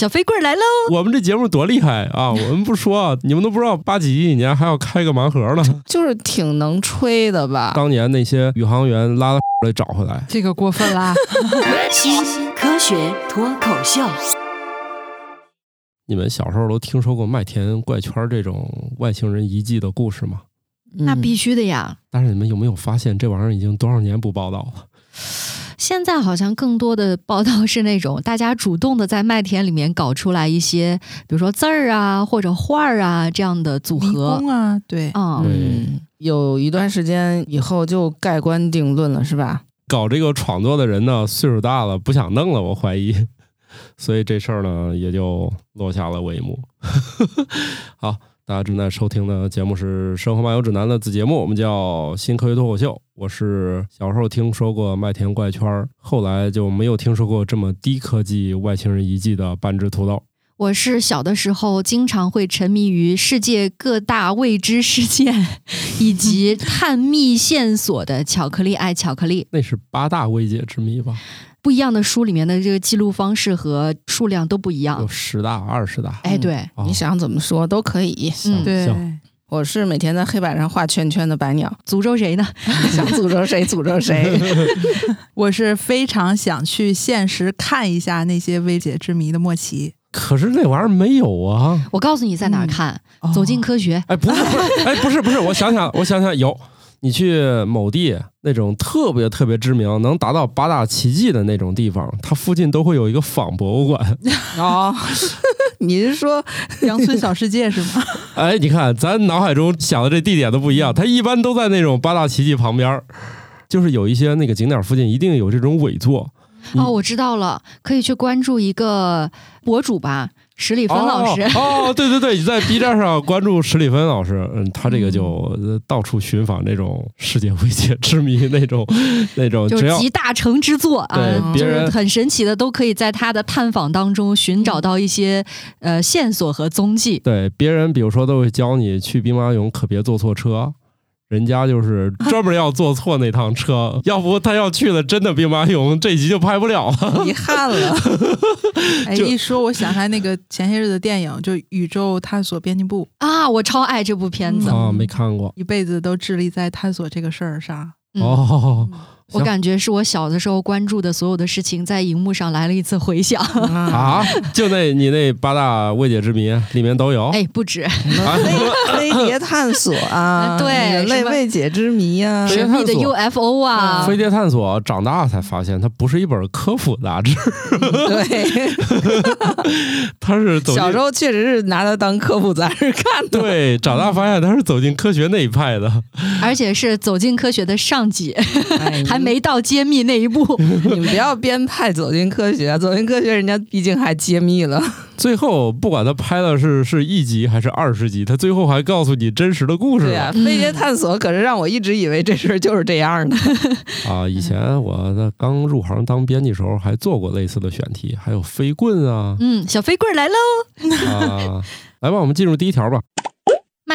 小飞棍来喽！我们这节目多厉害啊！我们不说啊，你们都不知道，八几几年还要开个盲盒呢。就是挺能吹的吧？当年那些宇航员拉了来找回来，这个过分啦！新科学脱口秀，你们小时候都听说过麦田怪圈这种外星人遗迹的故事吗？那必须的呀！但是你们有没有发现，这玩意儿已经多少年不报道了？现在好像更多的报道是那种 大家主动的在麦田里面搞出来一些，比如说字儿啊或者画儿啊这样的组合。啊，对，嗯，嗯，有一段时间以后就盖棺定论了，是吧？搞这个创作的人呢，岁数大了，不想弄了，我怀疑，所以这事儿呢也就落下了帷幕。好，大家正在收听的节目是《生活漫游指南》的子节目，我们叫《新科学脱口秀》。我是小时候听说过麦田怪圈，后来就没有听说过这么低科技外星人遗迹的半只土豆。我是小的时候经常会沉迷于世界各大未知事件以及 探秘线索的巧克力爱巧克力。那是八大未解之谜吧？不一样的书里面的这个记录方式和数量都不一样有。十大、二十大。哎，对，哦你想怎么说都可以。嗯对，我是每天在黑板上画圈圈的白鸟，诅咒谁呢？想诅咒谁诅咒谁。我是非常想去现实看一下那些未解之谜的莫奇。可是那玩意儿没有啊！我告诉你在哪儿看，走进科学。哎，不是，不是，哎，不是，不是，我想想，我想想，有，你去某地那种特别特别知名，能达到八大奇迹的那种地方，它附近都会有一个仿博物馆。哦，你是说羊村小世界是吗？哎，你看，咱脑海中想的这地点都不一样，它一般都在那种八大奇迹旁边儿，就是有一些那个景点附近一定有这种伪作。嗯哦，我知道了，可以去关注一个博主吧，史里芬老师。哦 哦，对对对，你在 B 站上关注史里芬老师，嗯，他这个就呃到处寻访那种世界未解之谜那种那种，就是集大成之作啊对，就是很神奇的，都可以在他的探访当中寻找到一些呃线索和踪迹。对别人，比如说都会教你去兵马俑可别坐错车，人家就是 专门要坐错那趟车，要不他要去了真的兵马俑，这集就拍不了了。遗憾了？哎，就一说我想起来那个前些日子的电影，就《宇宙探索编辑部》，啊，我超爱这部片子，嗯啊，没看过一辈子都致力在探索这个事儿上。嗯哦。我感觉是我小的时候关注的所有的事情，在荧幕上来了一次回响。啊，啊，就那你那八大未解之谜里面都有。哎，不止，啊。飞碟探索啊，对人类什么未解之谜啊、神秘的 UFO 啊，飞碟探索长大才发现，它不是一本科普杂志，对，它是走小时候确实是拿它当科普杂志看的。对，长大发现它是走进科学那一派的。而且是走进科学的上集，哎还没到揭秘那一步。你们不要编派走进科学，走进科学人家毕竟还揭秘了。最后，不管他拍的是是一集还是二十集，他最后还告诉你真实的故事对呀、了飞碟探索可是让我一直以为这事儿就是这样的。啊！以前我在刚入行当编辑时候，还做过类似的选题，还有飞棍啊嗯，小飞棍来喽！啊！来吧，我们进入第一条吧。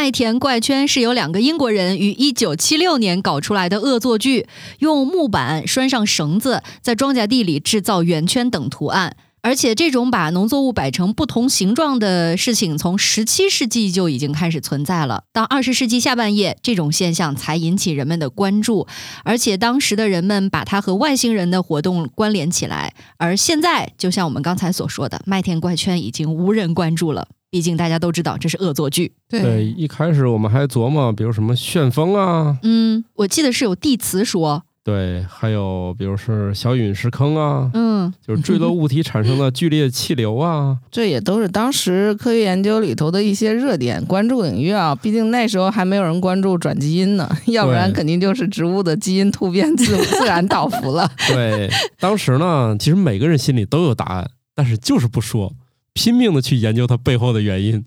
麦田怪圈是由两个英国人于一九七六年搞出来的恶作剧，用木板拴上绳子，在庄稼地里制造圆圈等图案。而且，这种把农作物摆成不同形状的事情，从十七世纪就已经开始存在了。到二十世纪下半叶，这种现象才引起人们的关注，而且当时的人们把它和外星人的活动关联起来。而现在，就像我们刚才所说的，麦田怪圈已经无人关注了。毕竟大家都知道这是恶作剧。对，一开始我们还琢磨，比如什么旋风啊，嗯，我记得是有地磁说，对，还有比如是小陨石坑啊，嗯，就是坠落物体产生的剧烈气流啊。这也都是当时科学研究里头的一些热点关注领域啊。毕竟那时候还没有人关注转基因呢，要不然肯定就是植物的基因突变自 自然倒伏了。对，当时呢，其实每个人心里都有答案，但是就是不说，拼命的去研究它背后的原因。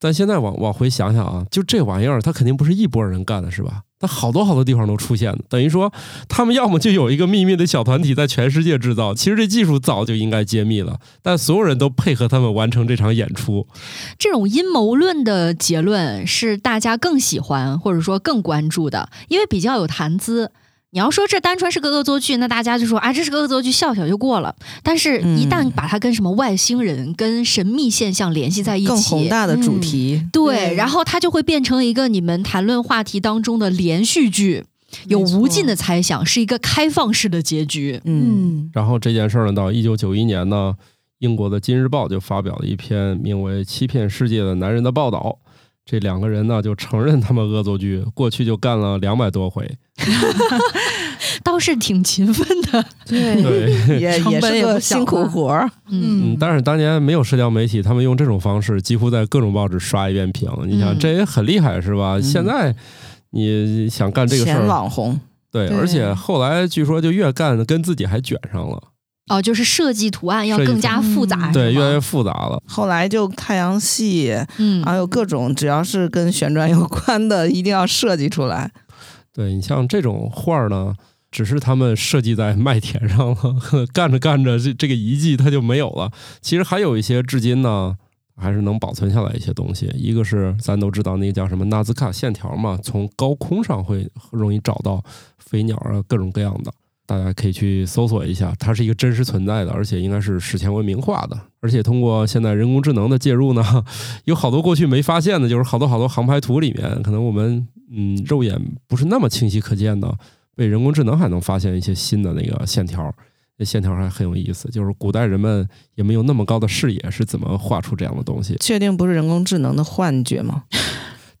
咱现在往往回想想啊，就这玩意儿，它肯定不是一拨人干的，是吧？它好多好多地方都出现了，等于说他们要么就有一个秘密的小团体在全世界制造，其实这技术早就应该揭秘了，但所有人都配合他们完成这场演出。这种阴谋论的结论是大家更喜欢或者说更关注的，因为比较有谈资。你要说这单纯是个恶作剧，那大家就说啊，这是个恶作剧，笑笑就过了。但是，一旦把它跟什么外星人、跟神秘现象联系在一起，更宏大的主题，对，然后它就会变成一个你们谈论话题当中的连续剧，有无尽的猜想，是一个开放式的结局。嗯，然后这件事儿呢，到一九九一年呢，英国的《今日报》就发表了一篇名为《欺骗世界的男人》的报道。这两个人呢，就承认他们恶作剧，过去就干了两百多回，倒是挺勤奋的。对，也成也是个辛苦啊。活儿。嗯，但是当年没有社交媒体，他们用这种方式，几乎在各种报纸刷一遍屏。你想，嗯。这也很厉害，是吧？现在你想干这个事儿，网红，对，对。而且后来据说就越干跟自己还卷上了，哦，就是设计图案要更加复杂，嗯对，越来越复杂了。后来就太阳系，嗯还有各种只要是跟旋转有关的，一定要设计出来。对你像这种画儿呢，只是他们设计在麦田上了，干着干着这这个遗迹它就没有了。其实还有一些至今呢，还是能保存下来一些东西。一个是咱都知道那个叫什么纳斯卡线条嘛，从高空上会容易找到飞鸟啊各种各样的。大家可以去搜索一下，它是一个真实存在的，而且应该是史前文明画的。而且通过现在人工智能的介入呢，有好多过去没发现的，就是好多好多航拍图里面，可能我们嗯肉眼不是那么清晰可见的，被人工智能还能发现一些新的那个线条。那线条还很有意思，就是古代人们也没有那么高的视野，是怎么画出这样的东西？确定不是人工智能的幻觉吗？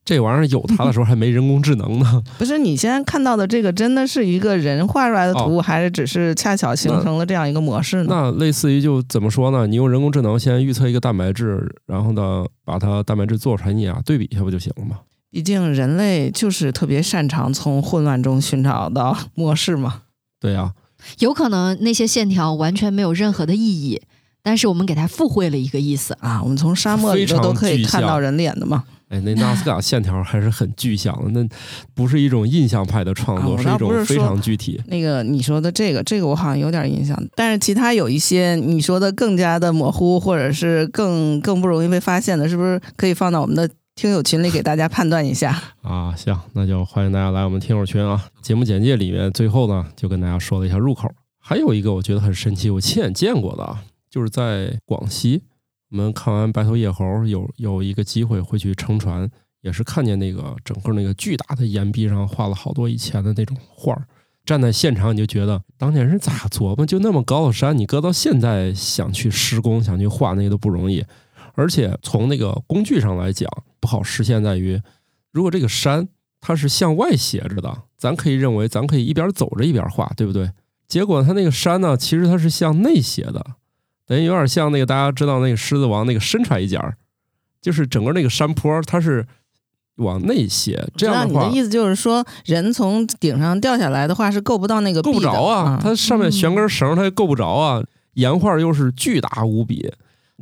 这玩意儿有它的时候还没人工智能呢。不是，你现在看到的这个真的是一个人画出来的图，哦还是只是恰巧形成了这样一个模式呢？那类似于就怎么说呢？你用人工智能先预测一个蛋白质，然后呢把它蛋白质做出来，你俩对比一下不就行了吗？毕竟人类就是特别擅长从混乱中寻找到模式嘛。对呀、有可能那些线条完全没有任何的意义，但是我们给它附会了一个意思。啊，我们从沙漠里头都可以看到人脸的嘛。哎，那纳斯卡 线条还是很具象的，那不是一种印象派的创作，是一种非常具体。那个你说的这个，这个我好像有点印象，但是其他有一些你说的更加的模糊，或者是更更不容易被发现的，是不是可以放到我们的听友群里给大家判断一下？啊，行，那就欢迎大家来我们听友群啊。节目简介里面最后呢，就跟大家说了一下入口。还有一个我觉得很神奇，我亲眼见过的啊，就是在广西，我们看完《白头叶猴》有有一个机会会去乘船，也是看见那个整个那个巨大的岩壁上画了好多以前的那种画儿。站在现场你就觉得当年人咋琢磨，就那么高的山，你搁到现在想去施工、想去画那个都不容易。而且从那个工具上来讲，不好实现在于，如果这个山它是向外斜着的，咱可以认为咱可以一边走着一边画，对不对？结果它那个山呢，其实它是向内斜的，等于有点像那个大家知道那个狮子王那个伸出来一截儿，就是整个那个山坡它是往内斜，这样的话你的意思就是说，人从顶上掉下来的话是够不到那个够不着啊，嗯它上面悬根绳，它也够不着啊。岩画又是巨大无比，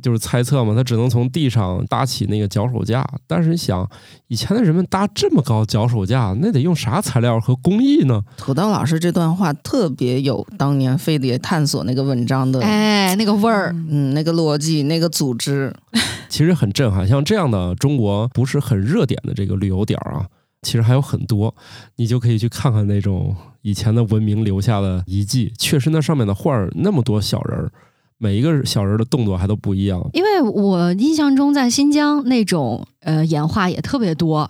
就是猜测嘛，他只能从地上搭起那个脚手架。但是你想，以前的人们搭这么高脚手架，那得用啥材料和工艺呢？土豆老师这段话特别有当年飞碟探索那个文章的，哎，那个味儿，嗯，那个逻辑，那个组织，其实很震撼。像这样的中国不是很热点的这个旅游点儿啊，其实还有很多，你就可以去看看那种以前的文明留下的遗迹。确实，那上面的画儿那么多小人儿，每一个小人的动作还都不一样。因为我印象中在新疆那种呃演话也特别多。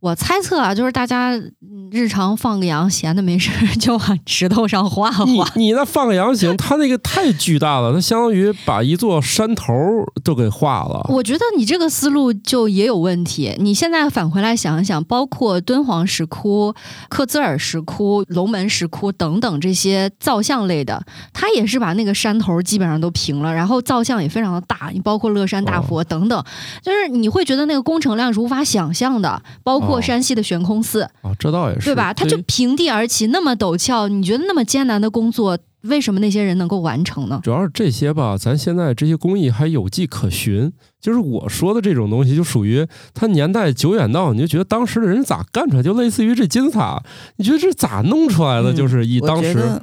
我猜测啊，就是大家嗯日常放个羊，闲的没事就往石头上画画。你那放个羊行，它那个太巨大了，它相当于把一座山头都给画了。我觉得你这个思路就也有问题。你现在返回来想一想，包括敦煌石窟、克孜尔石窟、龙门石窟等等这些造像类的，它也是把那个山头基本上都平了，然后造像也非常的大。你包括乐山大佛等等，就是你会觉得那个工程量是无法想象的。包括哦。山西的悬空寺，哦，这倒也是，对吧？它就平地而起，那么陡峭，你觉得那么艰难的工作，为什么那些人能够完成呢？主要是这些吧，咱现在这些工艺还有迹可循。就是我说的这种东西，就属于它年代久远到你就觉得当时的人咋干出来，就类似于这金字塔，你觉得这咋弄出来的？嗯就是以当时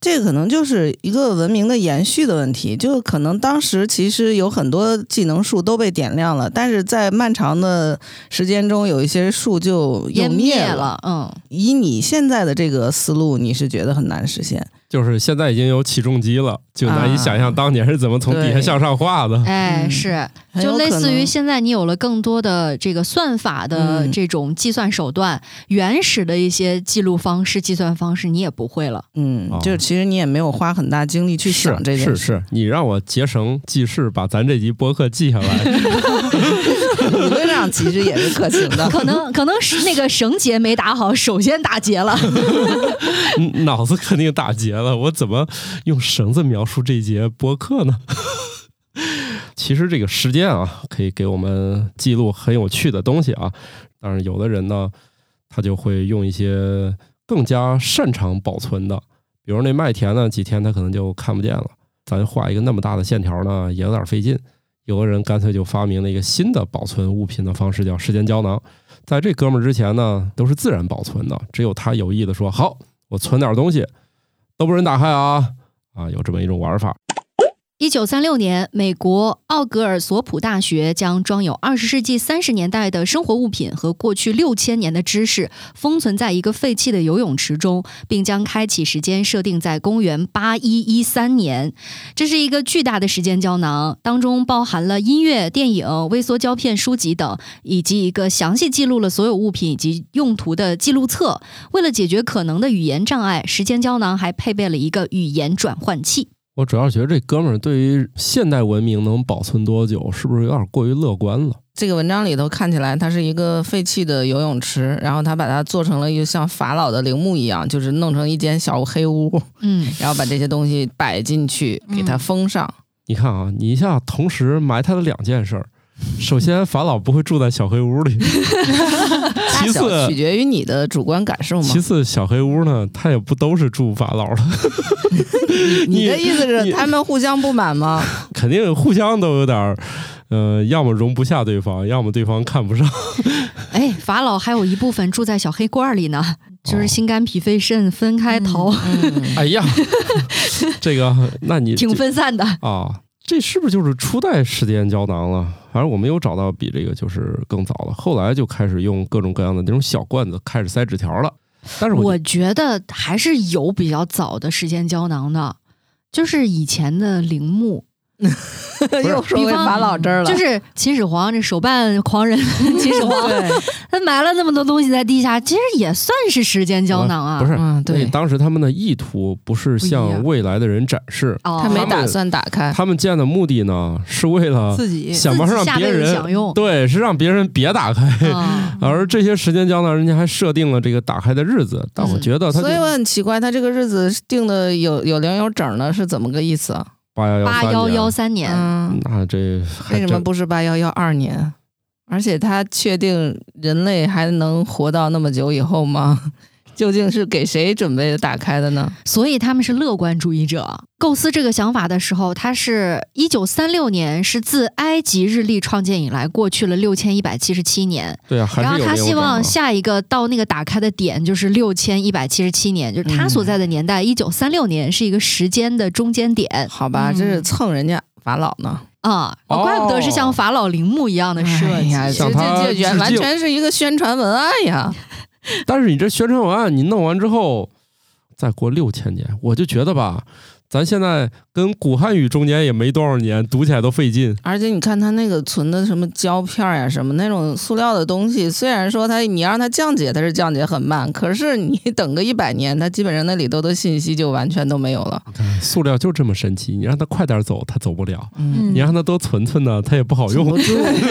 这可能就是一个文明的延续的问题，就可能当时其实有很多技能树都被点亮了，但是在漫长的时间中，有一些树就又湮灭了，嗯，以你现在的这个思路，你是觉得很难实现？就是现在已经有起重机了，就难以想象当年是怎么从底下向上画的。哎，嗯。是，就类似于现在你有了更多的这个算法的嗯。这种计算手段，原始的一些记录方式、计算方式你也不会了。嗯哦，就是其实你也没有花很大精力去是想这件事，是是，你让我结绳记事，把咱这集播客记下来。理论上其实也是可行的。可能可能是那个绳结没打好，首先打结了。嗯脑子肯定打结了，我怎么用绳子描述这节播客呢？其实这个时间啊，可以给我们记录很有趣的东西啊。但是有的人呢，他就会用一些更加擅长保存的，比如那麦田呢，几天他可能就看不见了。咱画一个那么大的线条呢，也有点费劲。有个人干脆就发明了一个新的保存物品的方式，叫时间胶囊。在这哥们儿之前呢，都是自然保存的，只有他有意的说好，我存点东西，都不准打开啊啊，有这么一种玩法。一九三六年，美国奥格尔索普大学将装有二十世纪三十年代的生活物品和过去六千年的知识封存在一个废弃的游泳池中，并将开启时间设定在公元八一一三年。这是一个巨大的时间胶囊，当中包含了音乐、电影、微缩胶片、书籍等，以及一个详细记录了所有物品以及用途的记录册。为了解决可能的语言障碍，时间胶囊还配备了一个语言转换器。我主要觉得这哥们儿对于现代文明能保存多久，是不是有点过于乐观了？这个文章里头看起来，它是一个废弃的游泳池，然后他把它做成了一个像法老的陵墓一样，就是弄成一间小黑屋，嗯，然后把这些东西摆进去，给它封上。你看啊，你一下同时埋汰了两件事儿。首先，法老不会住在小黑屋里；大 其次取，决于你的主观感受嘛其。次，小黑屋呢，他也不都是住法老的，你的意思是他们互相不满吗？肯定互相都有点儿，呃，要么容不下对方，要么对方看不上。哎，法老还有一部分住在小黑罐里呢，就是心肝脾肺肾分开逃，嗯，哎呀，这个，那你挺这分散的。啊，这是不是就是初代时间胶囊了？反正我没有找到比这个就是更早的，后来就开始用各种各样的那种小罐子开始塞纸条了。但是我觉得还是有比较早的时间胶囊的，就是以前的铃木，又说回法老这儿了，就是秦始皇这手办狂人秦始皇，对，他埋了那么多东西在地下，其实也算是时间胶囊啊。不是，嗯，对，当时他们的意图不是向未来的人展示，哦，他没打算打开。他们建的目的呢，是为了自己想办法让别人享用对，是让别人别打开。啊而这些时间胶囊，人家还设定了这个打开的日子，但我嗯觉得他所以我很奇怪，他这个日子定的有有零有整的，是怎么个意思啊？八幺幺八幺幺三年，嗯，那这为什么不是八幺幺二年？而且他确定人类还能活到那么久以后吗？究竟是给谁准备打开的呢？所以他们是乐观主义者。构思这个想法的时候，他是一九三六年，是自埃及日历创建以来过去了六千一百七十七年。对啊，然后他希望下一个到那个打开的点就是六千一百七十七年，就是他所在的年代，一九三六年是一个时间的中间点好吧，嗯这是蹭人家法老呢。啊，哦怪不得是像法老陵墓一样的设计。哎呀，这向他这这完全是一个宣传文案呀！但是你这宣传文案你弄完之后，再过六千年，我就觉得吧，咱现在跟古汉语中间也没多少年，读起来都费劲。而且你看他那个存的什么胶片呀，什么那种塑料的东西，虽然说它你让它降解，它是降解很慢，可是你等个一百年，它基本上那里头的信息就完全都没有了。塑料就这么神奇，你让它快点走，它走不了；嗯，你让它多存存呢，它也不好用。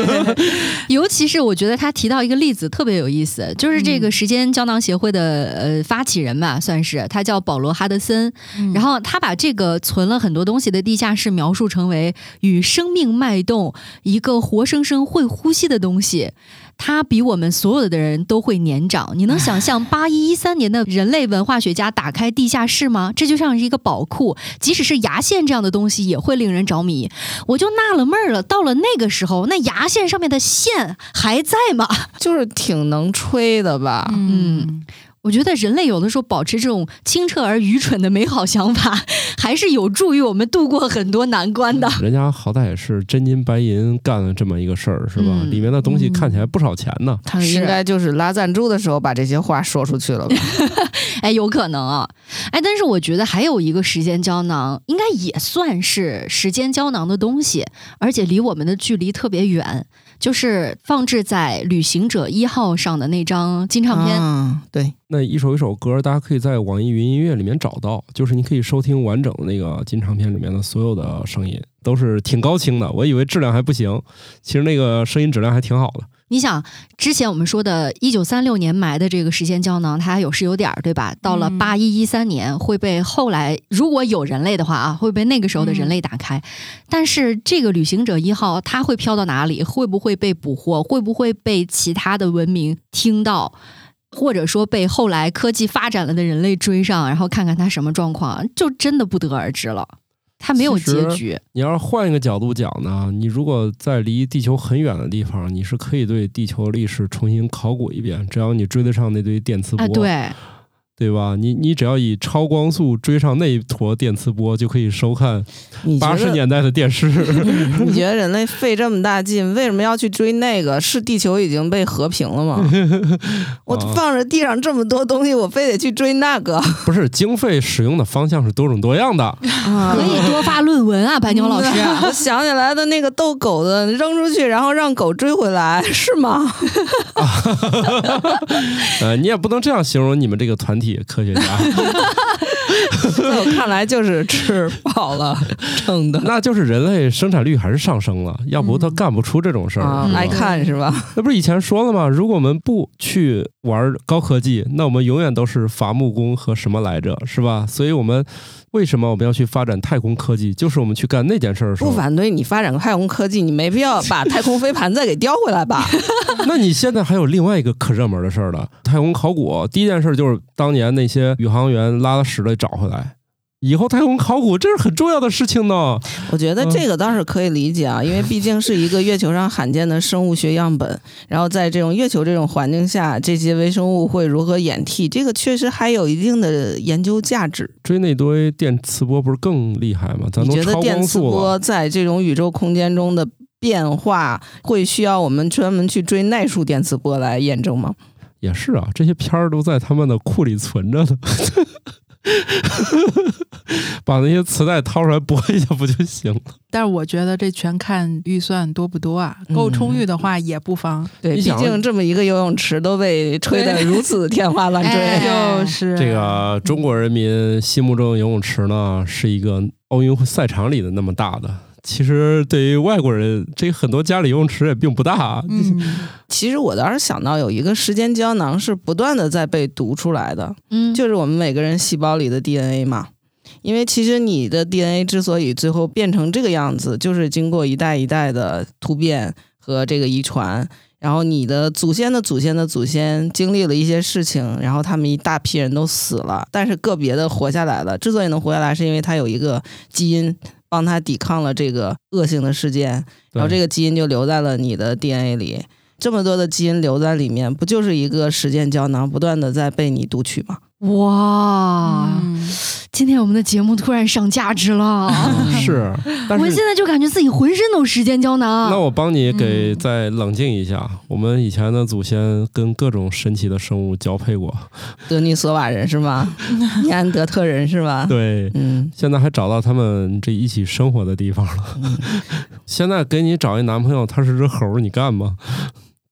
尤其是我觉得他提到一个例子特别有意思，就是这个时间胶囊协会的呃发起人吧，算是他叫保罗哈德森，然后他把这个存了很多东西的地下室描述成为与生命脉动、一个活生生会呼吸的东西。它比我们所有的人都会年长。你能想象 八一一三年的人类文化学家打开地下室吗？这就像是一个宝库，即使是牙线这样的东西也会令人着迷。我就纳了闷儿了，到了那个时候，那牙线上面的线还在吗？就是挺能吹的吧？嗯，我觉得人类有的时候保持这种清澈而愚蠢的美好想法，还是有助于我们度过很多难关的。人家好歹也是真金白银干了这么一个事儿，是吧？嗯里面的东西看起来不少钱呢。他应该就是拉赞助的时候把这些话说出去了吧？哎，有可能啊，哎，但是我觉得还有一个时间胶囊，应该也算是时间胶囊的东西，而且离我们的距离特别远，就是放置在旅行者一号上的那张金唱片。嗯，对，那一首一首歌，大家可以在网易云音乐里面找到，就是你可以收听完整的那个金唱片里面的所有的声音，都是挺高清的。我以为质量还不行，其实那个声音质量还挺好的。你想，之前我们说的，一九三六年埋的这个时间胶囊，它还有是有点儿，对吧？到了嗯八一一三年，会被后来如果有人类的话啊，会被那个时候的人类打开。但是这个旅行者一号，它会飘到哪里？会不会被捕获？会不会被其他的文明听到？或者说被后来科技发展了的人类追上，然后看看它什么状况，就真的不得而知了。它没有结局。你要是换一个角度讲呢，你如果在离地球很远的地方，你是可以对地球历史重新考古一遍，只要你追得上那堆电磁波，啊，对，对吧？你你只要以超光速追上那一坨电磁波，就可以收看八十年代的电视。你觉得人类费这么大劲，为什么要去追那个？是地球已经被和平了吗？我啊放着地上这么多东西，我非得去追那个？不是经费使用的方向是多种多样的。可以多发论文啊，白牛老师。我想起来的那个逗狗的，扔出去，然后让狗追回来，是吗？呃，你也不能这样形容你们这个团体科学家，在我看来就是吃饱了撑的 那就是人类生产率还是上升了，要不他干不出这种事儿。爱看是吧？那不是以前说了吗？如果我们不去玩高科技，那我们永远都是伐木工和什么来着，是吧？所以我们为什么我们要去发展太空科技？就是我们去干那件事儿的时候。不反对你发展太空科技，你没必要把太空飞盘再给叼回来吧？那你现在还有另外一个可热门的事儿了，太空考古。第一件事就是当年那些宇航员拉了屎的找回来。以后太空考古这是很重要的事情呢。我觉得这个倒是可以理解啊，因为毕竟是一个月球上罕见的生物学样本，然后在这种月球这种环境下，这些微生物会如何演替，这个确实还有一定的研究价值。追那堆电磁波不是更厉害吗？咱觉得电磁。波在这种宇宙空间中的变化，会需要我们专门去追奈数电磁波来验证吗？也是啊，这些片儿都在他们的库里存着呢。把那些磁带掏出来播一下不就行了？但是我觉得这全看预算多不多啊，够充裕的话也不妨。对，毕竟这么一个游泳池都被吹得如此天花乱坠。哎 就是这个中国人民心目中的游泳池呢，是一个奥运会赛场里的那么大的。其实对于外国人，这很多家里游泳池也并不大。嗯，其实我倒是想到有一个时间胶囊是不断的在被读出来的，嗯，就是我们每个人细胞里的 DNA 嘛。因为其实你的 DNA 之所以最后变成这个样子，就是经过一代一代的突变和这个遗传，然后你的祖先的祖先的祖先经历了一些事情，然后他们一大批人都死了，但是个别的活下来了。之所以能活下来，是因为它有一个基因帮他抵抗了这个恶性的事件，然后这个个基因就留在了你的 DNA 里。这么多的基因留在里面，不就是一个时间胶囊，不断的在被你读取吗？哇，嗯今天我们的节目突然上价值了。是，但是我现在就感觉自己浑身都是时间胶囊。那我帮你给嗯再冷静一下。我们以前的祖先跟各种神奇的生物交配过，德尼索瓦人是吗？尼安德特人是吧？对，嗯，现在还找到他们这一起生活的地方了。现在给你找一男朋友，他是只猴儿，你干吗？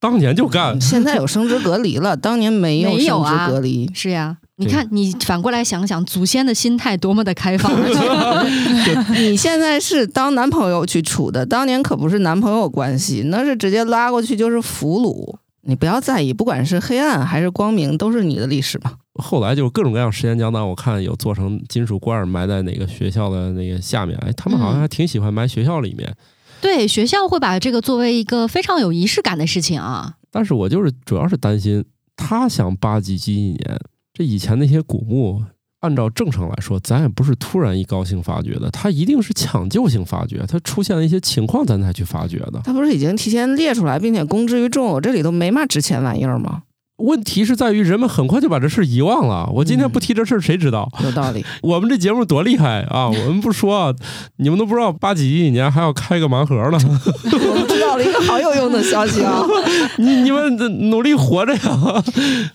当年就干。现在有生殖隔离了，当年没有生殖隔离。是呀，你看，你反过来想想，祖先的心态多么的开放。你现在是当男朋友去处的，当年可不是男朋友关系，那是直接拉过去就是俘虏。你不要在意，不管是黑暗还是光明，都是你的历史嘛。后来就各种各样时间胶囊，我看有做成金属罐儿埋在哪个学校的那个下面，哎，他们好像还挺喜欢埋学校里面。对，学校会把这个作为一个非常有仪式感的事情啊。但是我就是主要是担心他想八几几几年，这以前那些古墓，按照正常来说，咱也不是突然一高兴发掘的，它一定是抢救性发掘，它出现了一些情况咱才去发掘的。它不是已经提前列出来，并且公之于众，我这里头没嘛值钱玩意儿吗？问题是在于人们很快就把这事儿遗忘了。我今天不提这事儿，谁知道？有道理。我们这节目多厉害啊！我们不说啊，你们都不知道八几几年还要开个盲盒呢。我们知道了一个好有用的消息啊！你你们努力活着呀！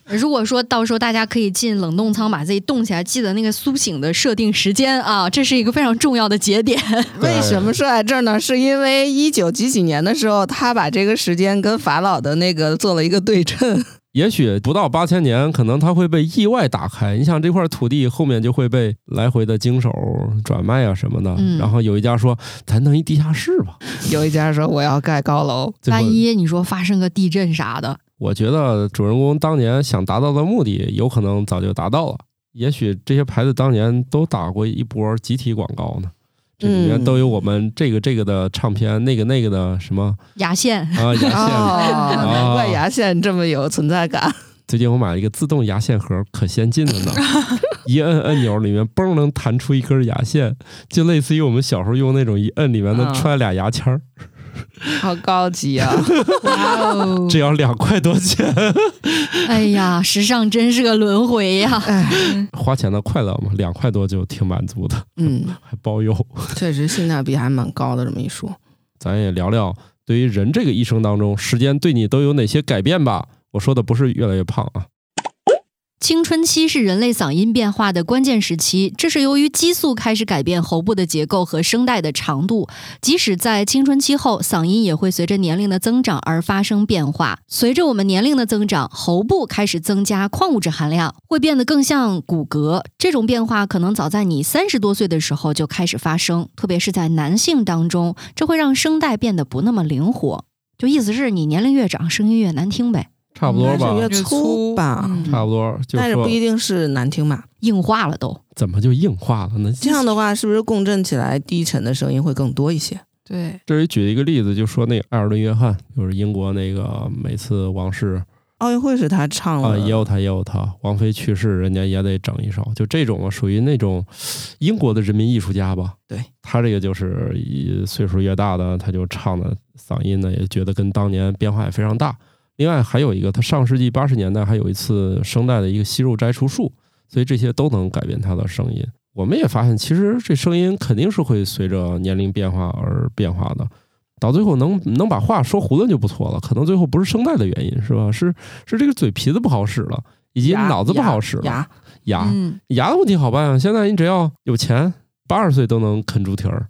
如果说到时候大家可以进冷冻仓把自己冻起来，记得那个苏醒的设定时间啊，这是一个非常重要的节点。为什么说在这儿呢？是因为一九几几年的时候，他把这个时间跟法老的那个做了一个对称。也许不到八千年，可能它会被意外打开。你想这块土地后面就会被来回的经手转卖啊什么的。嗯然后有一家说：“咱弄一地下室吧。有一家说我要盖高楼，” 万一你说发生个地震啥的，我觉得主人公当年想达到的目的，有可能早就达到了。也许这些牌子当年都打过一波集体广告呢，这里面嗯都有我们这个这个的唱片，那个那个的什么牙线。啊牙线。哦，难怪牙线这么有存在感。最近我买了一个自动牙线盒，可先进了呢！一摁按钮，里面嘣能弹出一根牙线，就类似于我们小时候用那种一摁里面能嗯出来俩牙签儿，好高级啊！哇哦！这要两块多钱。哎呀，时尚真是个轮回呀！哎，花钱的快乐嘛，两块多就挺满足的，嗯，还包邮。确实性价比还蛮高的。这么一说，咱也聊聊对于人这个一生当中，时间对你都有哪些改变吧。我说的不是越来越胖啊，青春期是人类嗓音变化的关键时期，这是由于激素开始改变喉部的结构和声带的长度。即使在青春期后，嗓音也会随着年龄的增长而发生变化。随着我们年龄的增长，喉部开始增加矿物质含量，会变得更像骨骼。这种变化可能早在你三十多岁的时候就开始发生，特别是在男性当中，这会让声带变得不那么灵活。就意思是你年龄越长，声音越难听呗，差不多吧，越粗吧，嗯差不多。但是不一定是难听嘛。硬化了都。怎么就硬化了呢？这样的话，是不是共振起来低沉的声音会更多一些？对，这里举一个例子，就说那个艾尔顿·约翰，就是英国那个每次王室奥运会是他唱啊、了，也有他，也有他。王菲去世，人家也得整一首。就这种啊，属于那种英国的人民艺术家吧。对他这个就是岁数越大的，他就唱的嗓音呢，也觉得跟当年变化也非常大。另外还有一个，它上世纪八十年代还有一次声带的一个息肉摘除术，所以这些都能改变它的声音。我们也发现，其实这声音肯定是会随着年龄变化而变化的。到最后能能把话说糊了就不错了，可能最后不是声带的原因，是吧？是是这个嘴皮子不好使了，以及脑子不好使了。牙牙嗯，牙的问题好办啊！现在你只要有钱，八十岁都能啃猪蹄儿。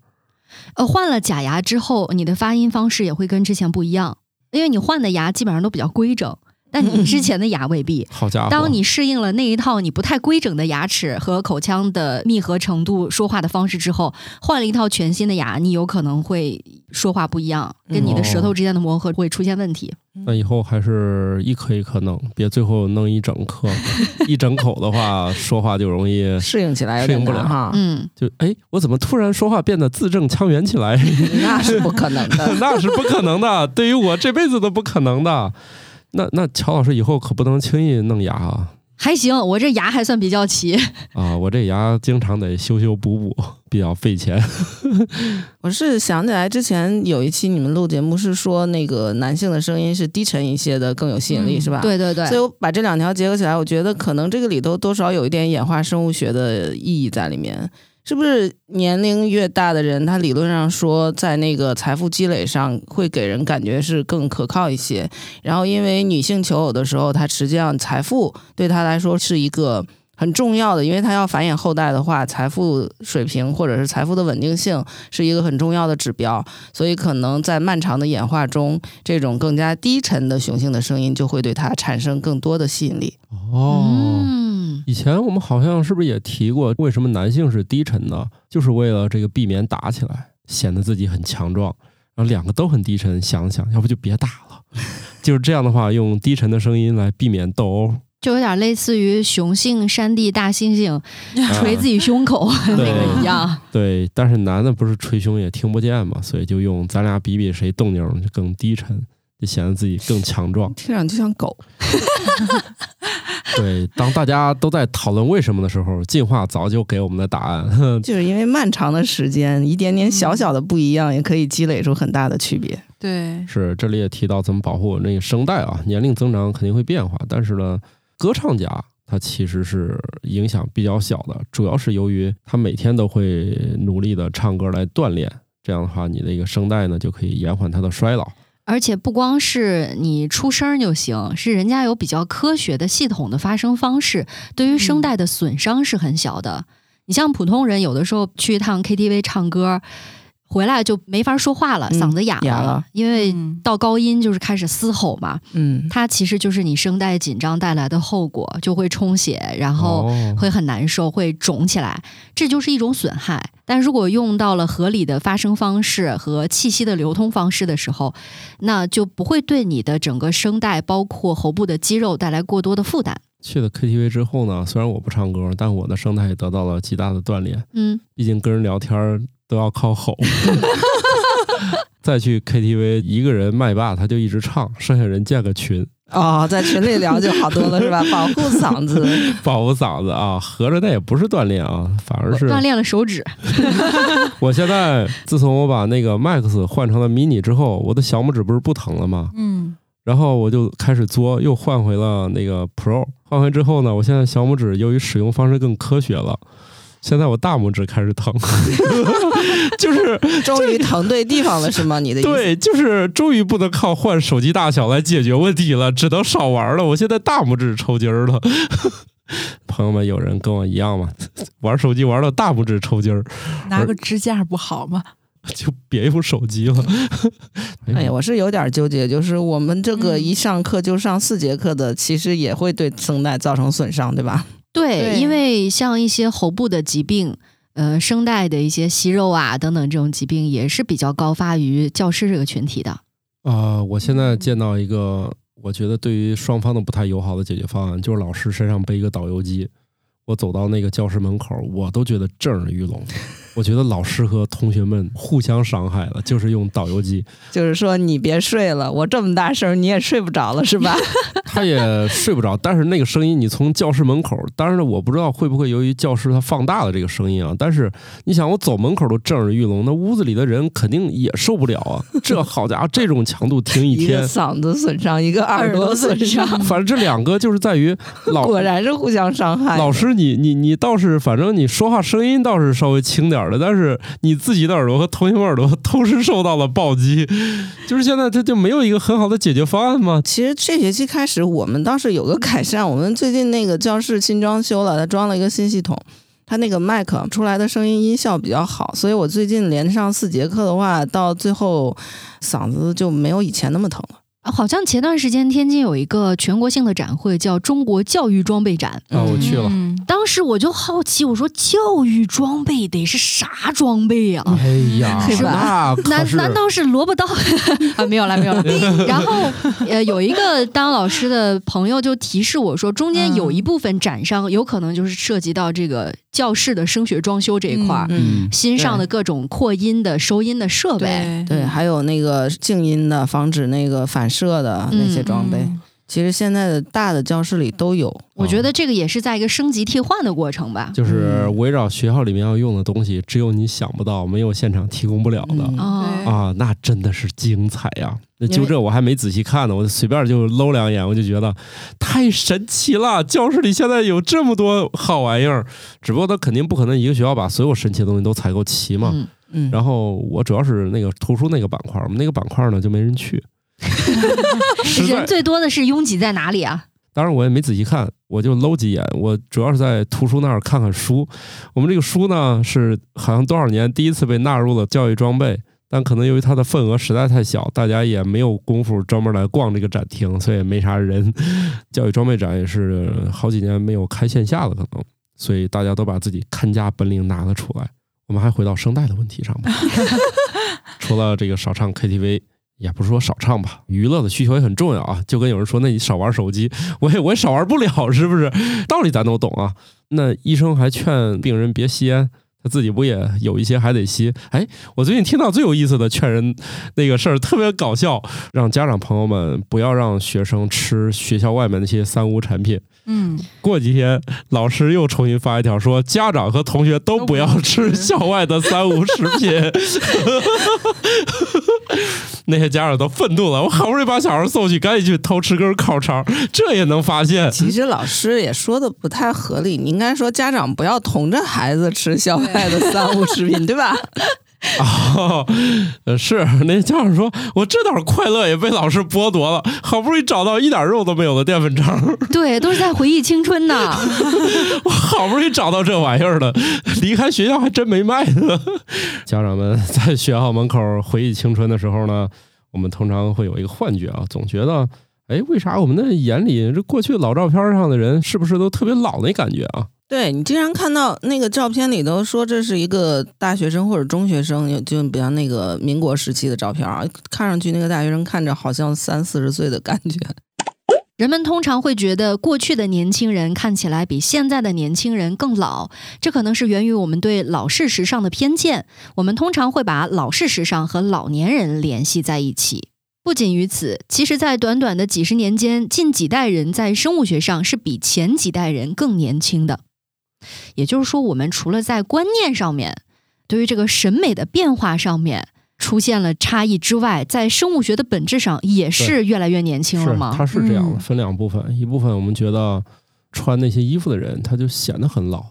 呃，换了假牙之后，你的发音方式也会跟之前不一样，因为你换的牙基本上都比较规整，但你之前的牙未必。好家伙！当你适应了那一套你不太规整的牙齿和口腔的密合程度、说话的方式之后，换了一套全新的牙，你有可能会说话不一样，跟你的舌头之间的磨合会出现问题。那以后还是一颗一颗弄，别最后弄一整颗。一整口的话，说话就容易适应起来适应不了哈，嗯，就哎，我怎么突然说话变得字正腔圆起来？那是不可能的。那是不可能的，对于我这辈子都不可能的。那那乔老师以后可不能轻易弄牙啊！还行，我这牙还算比较齐。啊，我这牙经常得修修补补，比较费钱。我是想起来之前有一期你们录节目是说那个男性的声音是低沉一些的更有吸引力，嗯是吧？。对对对所以，我把这两条结合起来，我觉得可能这个里头多少有一点演化生物学的意义在里面。是不是年龄越大的人，他理论上说在那个财富积累上会给人感觉是更可靠一些？然后，因为女性求偶的时候，她实际上财富对她来说是一个很重要的，因为他要繁衍后代的话，财富水平或者是财富的稳定性是一个很重要的指标。所以，可能在漫长的演化中，这种更加低沉的雄性的声音就会对它产生更多的吸引力。哦，以前我们好像是不是也提过，为什么男性是低沉的？就是为了这个避免打起来，显得自己很强壮。然后两个都很低沉，想想，要不就别打了。就是这样的话，用低沉的声音来避免斗殴。就有点类似于雄性山地大猩猩啊捶自己胸口 那个一样。对，但是男的不是捶胸也听不见嘛，所以就用咱俩比比谁动静儿更低沉，就显得自己更强壮。听上去就像狗。对，当大家都在讨论为什么的时候，进化早就给我们的答案。就是因为漫长的时间，一点点小小的不一样，也可以积累出很大的区别。对，是，这里也提到怎么保护那个声带啊，年龄增长肯定会变化，但是呢，歌唱家他其实是影响比较小的，主要是由于他每天都会努力的唱歌来锻炼，这样的话，你的一个声带呢就可以延缓它的衰老。而且不光是你出声就行，是人家有比较科学的系统的发声方式，对于声带的损伤是很小的。你像普通人，有的时候去一趟 KTV 唱歌，回来就没法说话了，嗯嗓子哑了，哑了因为嗯到高音就是开始嘶吼嘛。嗯，它其实就是你声带紧张带来的后果，就会充血，然后哦会很难受，会肿起来，这就是一种损害。但如果用到了合理的发声方式和气息的流通方式的时候，那就不会对你的整个声带，包括喉部的肌肉带来过多的负担。去了 KTV 之后呢，虽然我不唱歌，但我的声带也得到了极大的锻炼。嗯，毕竟跟人聊天儿都要靠吼。再去 KTV，一个人麦霸他就一直唱，剩下人建个群，哦，在群里聊就好多了，是吧？保护嗓子。保护嗓子啊。合着那也不是锻炼啊，反而是锻炼了手指。我现在自从我把那个 Max 换成了 mini 之后，我的小拇指不是不疼了吗？嗯，然后我就开始作，又换回了那个 Pro。换回之后呢，我现在小拇指由于使用方式更科学了，现在我大拇指开始疼，就是终于疼对地方了，是吗？你的意思？对，就是终于不能靠换手机大小来解决问题了，只能少玩了。我现在大拇指抽筋儿了。朋友们，有人跟我一样吗？玩手机玩到大拇指抽筋儿，拿个支架不好吗？就别用手机了。哎呀，我是有点纠结，就是我们这个嗯一上课就上四节课的，其实也会对声带造成损伤，对吧？对，对因为像一些喉部的疾病。呃，声带的一些息肉啊等等这种疾病也是比较高发于教师这个群体的。啊、我现在见到一个，我觉得对于双方都不太友好的解决方案，就是老师身上背一个导游机。我走到那个教室门口，我都觉得震耳欲聋。我觉得老师和同学们互相伤害了，就是用导游机，就是说你别睡了，我这么大声你也睡不着了，是吧？他也睡不着。但是那个声音，你从教室门口，当然了，我不知道会不会由于教室它放大了这个声音啊。但是你想，我走门口都震耳欲聋，那屋子里的人肯定也受不了啊。这好家伙，这种强度听一一天个，嗓子损伤，一个耳朵损伤，反正这两个就是在于老果然是互相伤害。老师你，你你倒是，反正你说话声音倒是稍微轻点但是你自己的耳朵和同学们耳朵同时受到了暴击，就是现在这就没有一个很好的解决方案吗？其实这学期开始，我们倒是有个改善。我们最近那个教室新装修了，它装了一个新系统，它那个麦克出来的声音音效比较好，所以我最近连上四节课的话，到最后嗓子就没有以前那么疼了。好像前段时间天津有一个全国性的展会，叫中国教育装备展。啊，我去了，嗯当时我就好奇，我说教育装备得是啥装备呀、哎呀，是吧难难道是萝卜刀 啊？没有了，没有了。然后呃，有一个当老师的朋友就提示我说，中间有一部分展商有可能就是涉及到这个教室的声学装修这一块儿，嗯新上的各种扩音的、收音的设备。对。对，还有那个静音的，防止那个反射的那些装备，嗯其实现在的大的教室里都有。我觉得这个也是在一个升级替换的过程吧。就是围绕学校里面要用的东西，只有你想不到，没有现场提供不了的。啊，那真的是精彩呀！那就这我还没仔细看呢，我就随便就搂两眼，我就觉得太神奇了。教室里现在有这么多好玩意儿，只不过他肯定不可能一个学校把所有神奇的东西都采购齐嘛。嗯，嗯，然后我主要是那个图书那个板块，我们那个板块呢就没人去，人最多的是拥挤在哪里啊？当然我也没仔细看，我就搂几眼。我主要是在图书那儿看看书。我们这个书呢是好像多少年第一次被纳入了教育装备，但可能由于它的份额实在太小，大家也没有功夫专门来逛这个展厅，所以也没啥人。教育装备展也是好几年没有开线下了，可能，所以大家都把自己看家本领拿了出来。我们还回到声带的问题上吧。除了这个少唱 KTV，也不是说少唱吧，娱乐的需求也很重要啊。就跟有人说，那你少玩手机，我也我也少玩不了，是不是？道理咱都懂啊。那医生还劝病人别吸烟。他自己不也有一些还得吸？哎，我最近听到最有意思的劝人那个事儿，特别搞笑，让家长朋友们不要让学生吃学校外面那些三无产品。嗯，过几天老师又重新发一条，说家长和同学都不要吃校外的三无食品。那些家长都愤怒了，我好不容易把小孩送去，赶紧去偷吃根烤肠，这也能发现？其实老师也说的不太合理，你应该说家长不要同着孩子吃校外的三无食 品，对吧？哦，是那家长说，我这点快乐也被老师剥夺了，好不容易找到一点肉都没有的淀粉肠，对，都是在回忆青春呢。我好不容易找到这玩意儿了，离开学校还真没卖呢。家长们在学校门口回忆青春的时候呢，我们通常会有一个幻觉啊，总觉得，哎，为啥我们的眼里这过去老照片上的人是不是都特别老那感觉啊？对你经常看到那个照片里头说这是一个大学生或者中学生，就比方那个民国时期的照片啊，看上去那个大学生看着好像三四十岁的感觉。人们通常会觉得过去的年轻人看起来比现在的年轻人更老，这可能是源于我们对老式时尚的偏见。我们通常会把老式时尚和老年人联系在一起。不仅于此，其实，在短短的几十年间，近几代人在生物学上是比前几代人更年轻的。也就是说，我们除了在观念上面，对于这个审美的变化上面出现了差异之外，在生物学的本质上也是越来越年轻了吗？它是这样的，分两部分，一部分我们觉得穿那些衣服的人他就显得很老。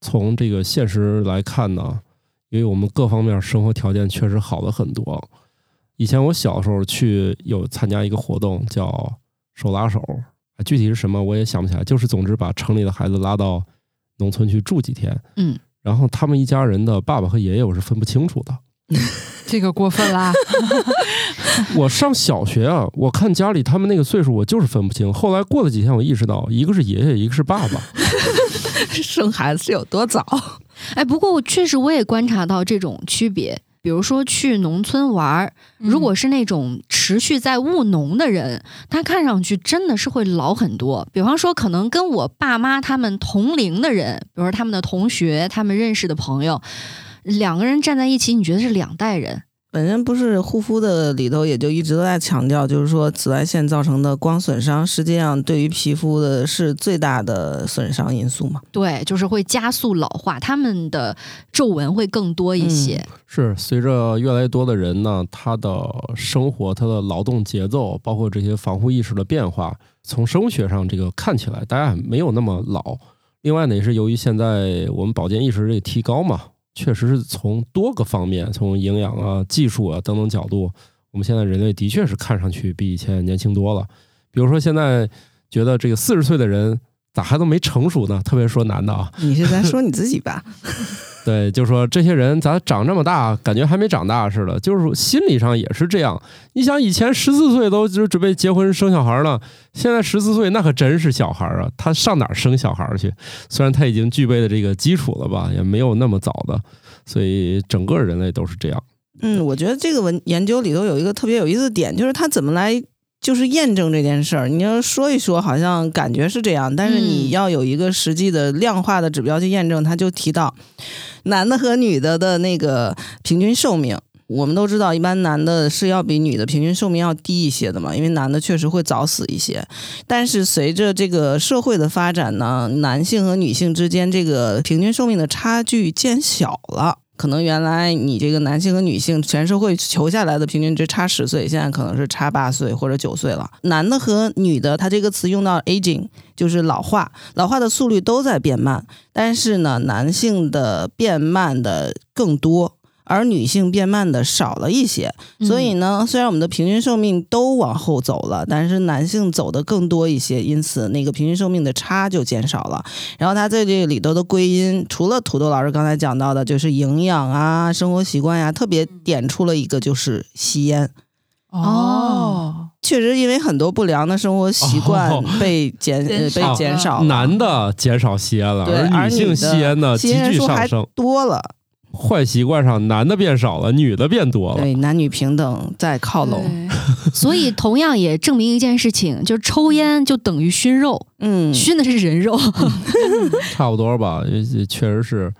从这个现实来看呢，因为我们各方面生活条件确实好了很多。以前我小时候去有参加一个活动叫手拉手，具体是什么我也想不起来，就是总之把城里的孩子拉到。农村去住几天，嗯，然后他们一家人的爸爸和爷爷我是分不清楚的，这个过分啦！我上小学啊，我看家里他们那个岁数，我就是分不清。后来过了几天，我意识到一个是爷爷，一个是爸爸，生孩子是有多早？哎，不过我确实我也观察到这种区别。比如说去农村玩儿，如果是那种持续在务农的人，他看上去真的是会老很多。比方说，可能跟我爸妈他们同龄的人，比如说他们的同学、他们认识的朋友，两个人站在一起，你觉得是两代人。本身不是护肤的里头，也就一直都在强调，就是说紫外线造成的光损伤，实际上对于皮肤的是最大的损伤因素嘛？对，就是会加速老化，他们的皱纹会更多一些。是随着越来越多的人呢，他的生活、他的劳动节奏，包括这些防护意识的变化，从生物学上这个看起来，大家没有那么老。另外呢，也是由于现在我们保健意识这个提高嘛。确实是从多个方面，从营养啊、技术啊等等角度，我们现在人类的确是看上去比以前年轻多了。比如说，现在觉得这个四十岁的人咋还都没成熟呢？特别说男的啊，你是在说你自己吧？对，就说这些人咋长这么大，感觉还没长大似的，就是心理上也是这样。你想，以前十四岁都就准备结婚生小孩了，现在十四岁那可真是小孩啊！他上哪生小孩去？虽然他已经具备的这个基础了吧，也没有那么早的，所以整个人类都是这样。嗯，我觉得这个文研究里头有一个特别有意思的点，就是他怎么来。就是验证这件事儿，你要说一说，好像感觉是这样，但是你要有一个实际的量化的指标去验证。他就提到，男的和女的的那个平均寿命，我们都知道，一般男的是要比女的平均寿命要低一些的嘛，因为男的确实会早死一些。但是随着这个社会的发展呢，男性和女性之间这个平均寿命的差距渐小了。可能原来你这个男性和女性全社会求下来的平均值差十岁，现在可能是差八岁或者九岁了。男的和女的，他这个词用到 aging，就是老化，老化的速率都在变慢，但是呢，男性的变慢的更多。而女性变慢的少了一些，所以呢，虽然我们的平均寿命都往后走了，但是男性走的更多一些，因此那个平均寿命的差就减少了。然后他在这里头的归因，除了土豆老师刚才讲到的，就是营养啊、生活习惯呀，特别点出了一个就是吸烟。哦，确实，因为很多不良的生活习惯被减被减少，男的减少吸烟了，而女性吸烟呢急剧上升。多了。坏习惯上，男的变少了，女的变多了。对，男女平等在靠拢。所以同样也证明一件事情，就是抽烟就等于熏肉，嗯，熏的是人肉。差不多吧，也也确实是。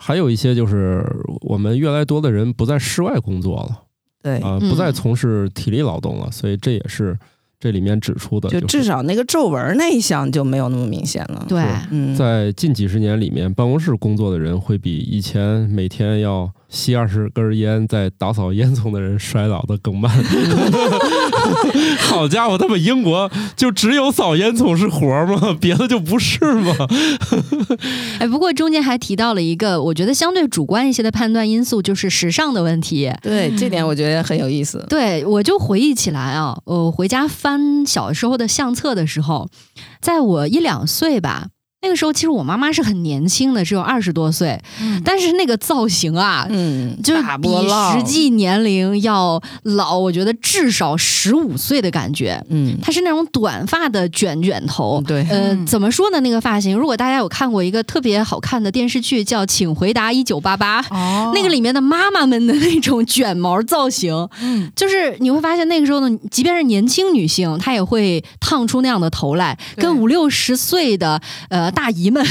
还有一些就是我们越来越多的人不在室外工作了对，啊、嗯不再从事体力劳动了，所以这也是这里面指出的，就是至少那个皱纹那一项就没有那么明显了。对，嗯，在近几十年里面，办公室工作的人会比以前每天要吸二十根烟在打扫烟囱的人衰老的更慢。好家伙，他们英国就只有扫烟囱是活儿吗？别的就不是吗？哎，不过中间还提到了一个我觉得相对主观一些的判断因素，就是时尚的问题。对这点我觉得很有意思。对，我就回忆起来啊，我回家翻小时候的相册的时候，在我一两岁吧，那个时候其实我妈妈是很年轻的，只有二十多岁，嗯。但是那个造型啊，嗯，就是比实，际年龄要老，我觉得至少十五岁的感觉。嗯，她是那种短发的卷卷头，对，呃，嗯。怎么说呢？那个发型，如果大家有看过一个特别好看的电视剧，叫《请回答一九八八》，哦，那个里面的妈妈们的那种卷毛造型，嗯，就是你会发现那个时候呢，即便是年轻女性，她也会烫出那样的头来，跟五六十岁的呃大姨们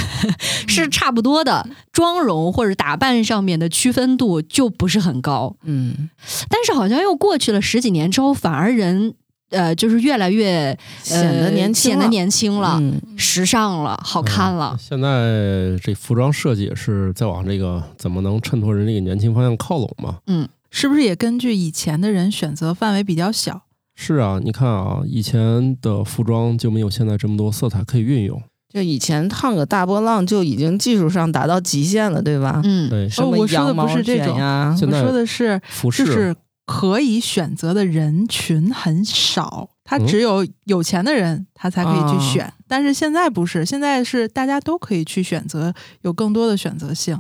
是差不多的。妆容或者打扮上面的区分度就不是很高，嗯，但是好像又过去了十几年之后，反而人呃就是越来越呃显得年轻了，显得年轻了，嗯，时尚了，好看了。现在这服装设计也是在往这个怎么能衬托人这个年轻方向靠拢嘛？嗯是不是也根据以前的人选择范围比较小？是啊，你看啊，以前的服装就没有现在这么多色彩可以运用。就以前烫个大波浪就已经技术上达到极限了，对吧？嗯，对，什么我说的羊毛不是这种卷呀，我说的是，服饰就是可以选择的人群很少，他嗯只有有钱的人他才可以去啊选。但是现在不是，现在是大家都可以去选择，有更多的选择性，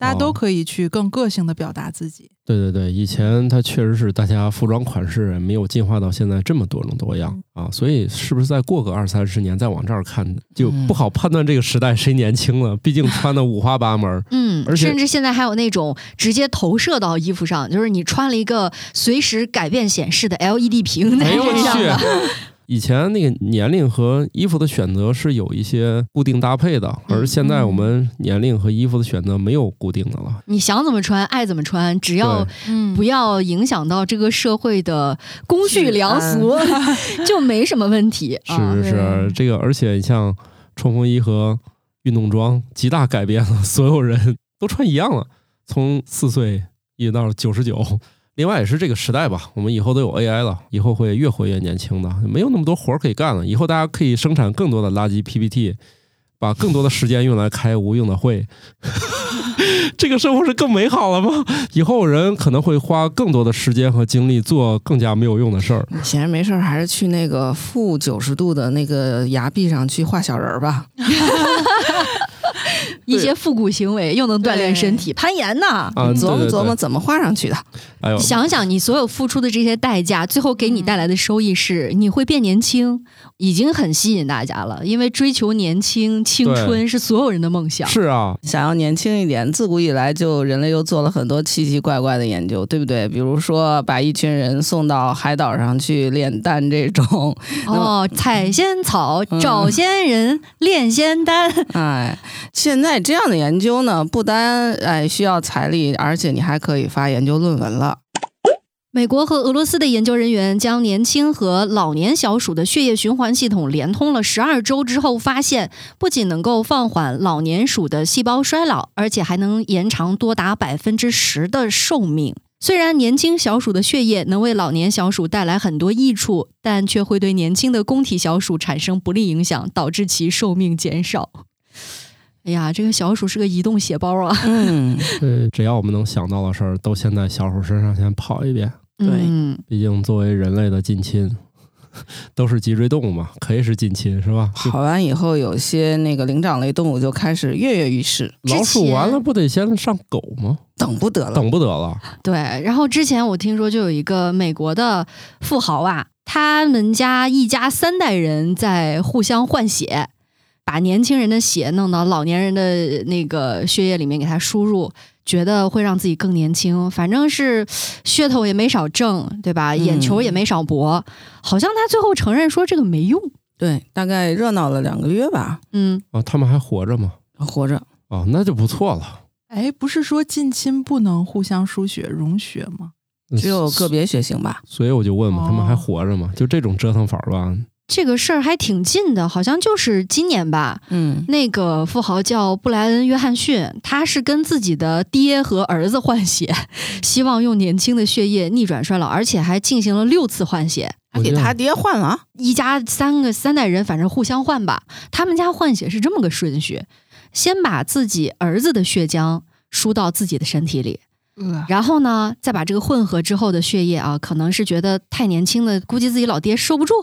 大家哦都可以去更个性的表达自己。对对对，以前它确实是大家服装款式没有进化到现在这么多种多样啊，所以是不是再过个二三十年再往这儿看，就嗯不好判断这个时代谁年轻了？毕竟穿的五花八门儿。嗯，而且甚至现在还有那种直接投射到衣服上，就是你穿了一个随时改变显示的 LED 屏在哎呦我身上的。去！以前那个年龄和衣服的选择是有一些固定搭配的，嗯而现在我们年龄和衣服的选择没有固定的了。你想怎么穿，爱怎么穿，只要不要影响到这个社会的公序良俗，就没什么问题。是啊是是，这个而且像冲锋衣和运动装，极大改变了所有人都穿一样了，从四岁一直到九十九。另外也是这个时代吧，我们以后都有 AI 了，以后会越活越年轻的，没有那么多活儿可以干了。以后大家可以生产更多的垃圾 PPT，把更多的时间用来开无用的会，这个生活是更美好了吗？以后人可能会花更多的时间和精力做更加没有用的事儿。闲着没事儿还是去那个负九十度的那个崖壁上去画小人儿吧。一些复古行为又能锻炼身体，攀岩呢。啊，琢磨琢磨怎么画上去的。哎呦，想想你所有付出的这些代价，最后给你带来的收益是你会变年轻，已经很吸引大家了。因为追求年轻、青春是所有人的梦想。是啊，想要年轻一点，自古以来就人类又做了很多奇奇怪怪的研究，对不对？比如说把一群人送到海岛上去炼丹这种，哦，采仙草，嗯找仙人，炼仙丹。哎，现在这样的研究呢，不单哎需要财力，而且你还可以发研究论文了。美国和俄罗斯的研究人员将年轻和老年小鼠的血液循环系统连通了十二周之后，发现不仅能够放缓老年鼠的细胞衰老，而且还能延长多达百分之十的寿命。虽然年轻小鼠的血液能为老年小鼠带来很多益处，但却会对年轻的公体小鼠产生不利影响，导致其寿命减少。哎呀，这个小鼠是个移动血包啊！嗯，对，只要我们能想到的事儿，都先在小鼠身上先跑一遍。对嗯毕竟作为人类的近亲，都是脊椎动物嘛，可以是近亲是吧？跑完以后，有些那个灵长类动物就开始跃跃欲试，老鼠完了不得先上狗吗？等不得了。等不得了，对，然后之前我听说就有一个美国的富豪啊，他们家一家三代人在互相换血，把年轻人的血弄到老年人的那个血液里面给他输入，觉得会让自己更年轻，反正是噱头也没少挣，对吧？嗯眼球也没少博。好像他最后承认说这个没用。对，大概热闹了两个月吧，嗯，啊，他们还活着吗？活着。哦，那就不错了。哎，不是说近亲不能互相输血溶血吗？只有个别血型吧。所以我就问嘛，哦他们还活着吗？就这种折腾法儿吧，这个事儿还挺近的，好像就是今年吧。嗯，那个富豪叫布莱恩·约翰逊，他是跟自己的爹和儿子换血，希望用年轻的血液逆转衰老，而且还进行了六次换血。还给他爹换了啊。一家三个三代人，反正互相换吧。他们家换血是这么个顺序：先把自己儿子的血浆输到自己的身体里，呃，然后呢，再把这个混合之后的血液啊，可能是觉得太年轻了，估计自己老爹受不住，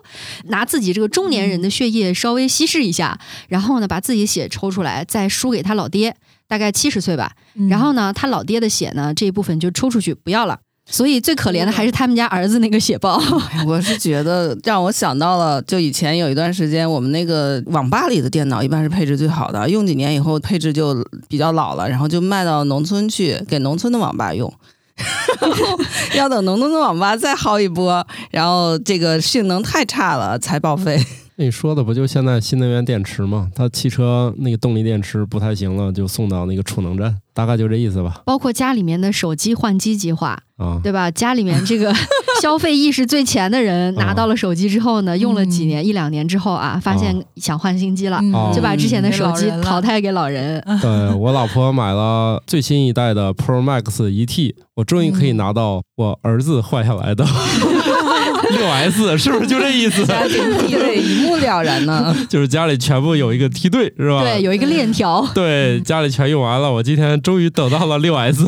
拿自己这个中年人的血液稍微稀释一下，然后呢，把自己血抽出来，再输给他老爹，大概七十岁吧。嗯然后呢，他老爹的血呢这一部分就抽出去不要了。所以最可怜的还是他们家儿子那个血包。哎我是觉得 让我想到了，就以前有一段时间，我们那个网吧里的电脑一般是配置最好的，用几年以后配置就比较老了，然后就卖到农村去给农村的网吧用。然 后要等农村的网吧再薅一波，然后这个性能太差了才报废。那你说的不就现在新能源电池吗？它汽车那个动力电池不太行了，就送到那个储能站，大概就这意思吧。包括家里面的手机换机计划，啊，对吧？家里面这个 消费意识最前的人拿到了手机之后呢，用了几年、一两年之后啊，发现想换新机了，就把之前的手机淘汰给老人。对我老婆买了最新一代的 Pro Max 一 T，我终于可以拿到我儿子换下来的 六 S，是不是就这意思？家庭地位一目了然呢。就是家里全部有一个梯队，是吧？对，有一个链条。对，家里全用完了，我今天终于等到了六 S。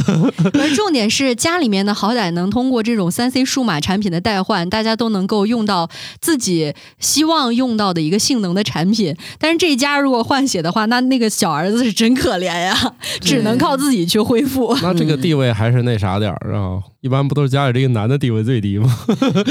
而重点是家里面呢，好歹能通过这种三 C 数码产品的代换，大家都能够用到自己希望用到的一个性能的产品。但是这家如果换血的话，那那个小儿子是真可怜呀，只能靠自己去恢复。那这个地位还是那啥点儿啊？一般不都是家里这个男的地位最低吗？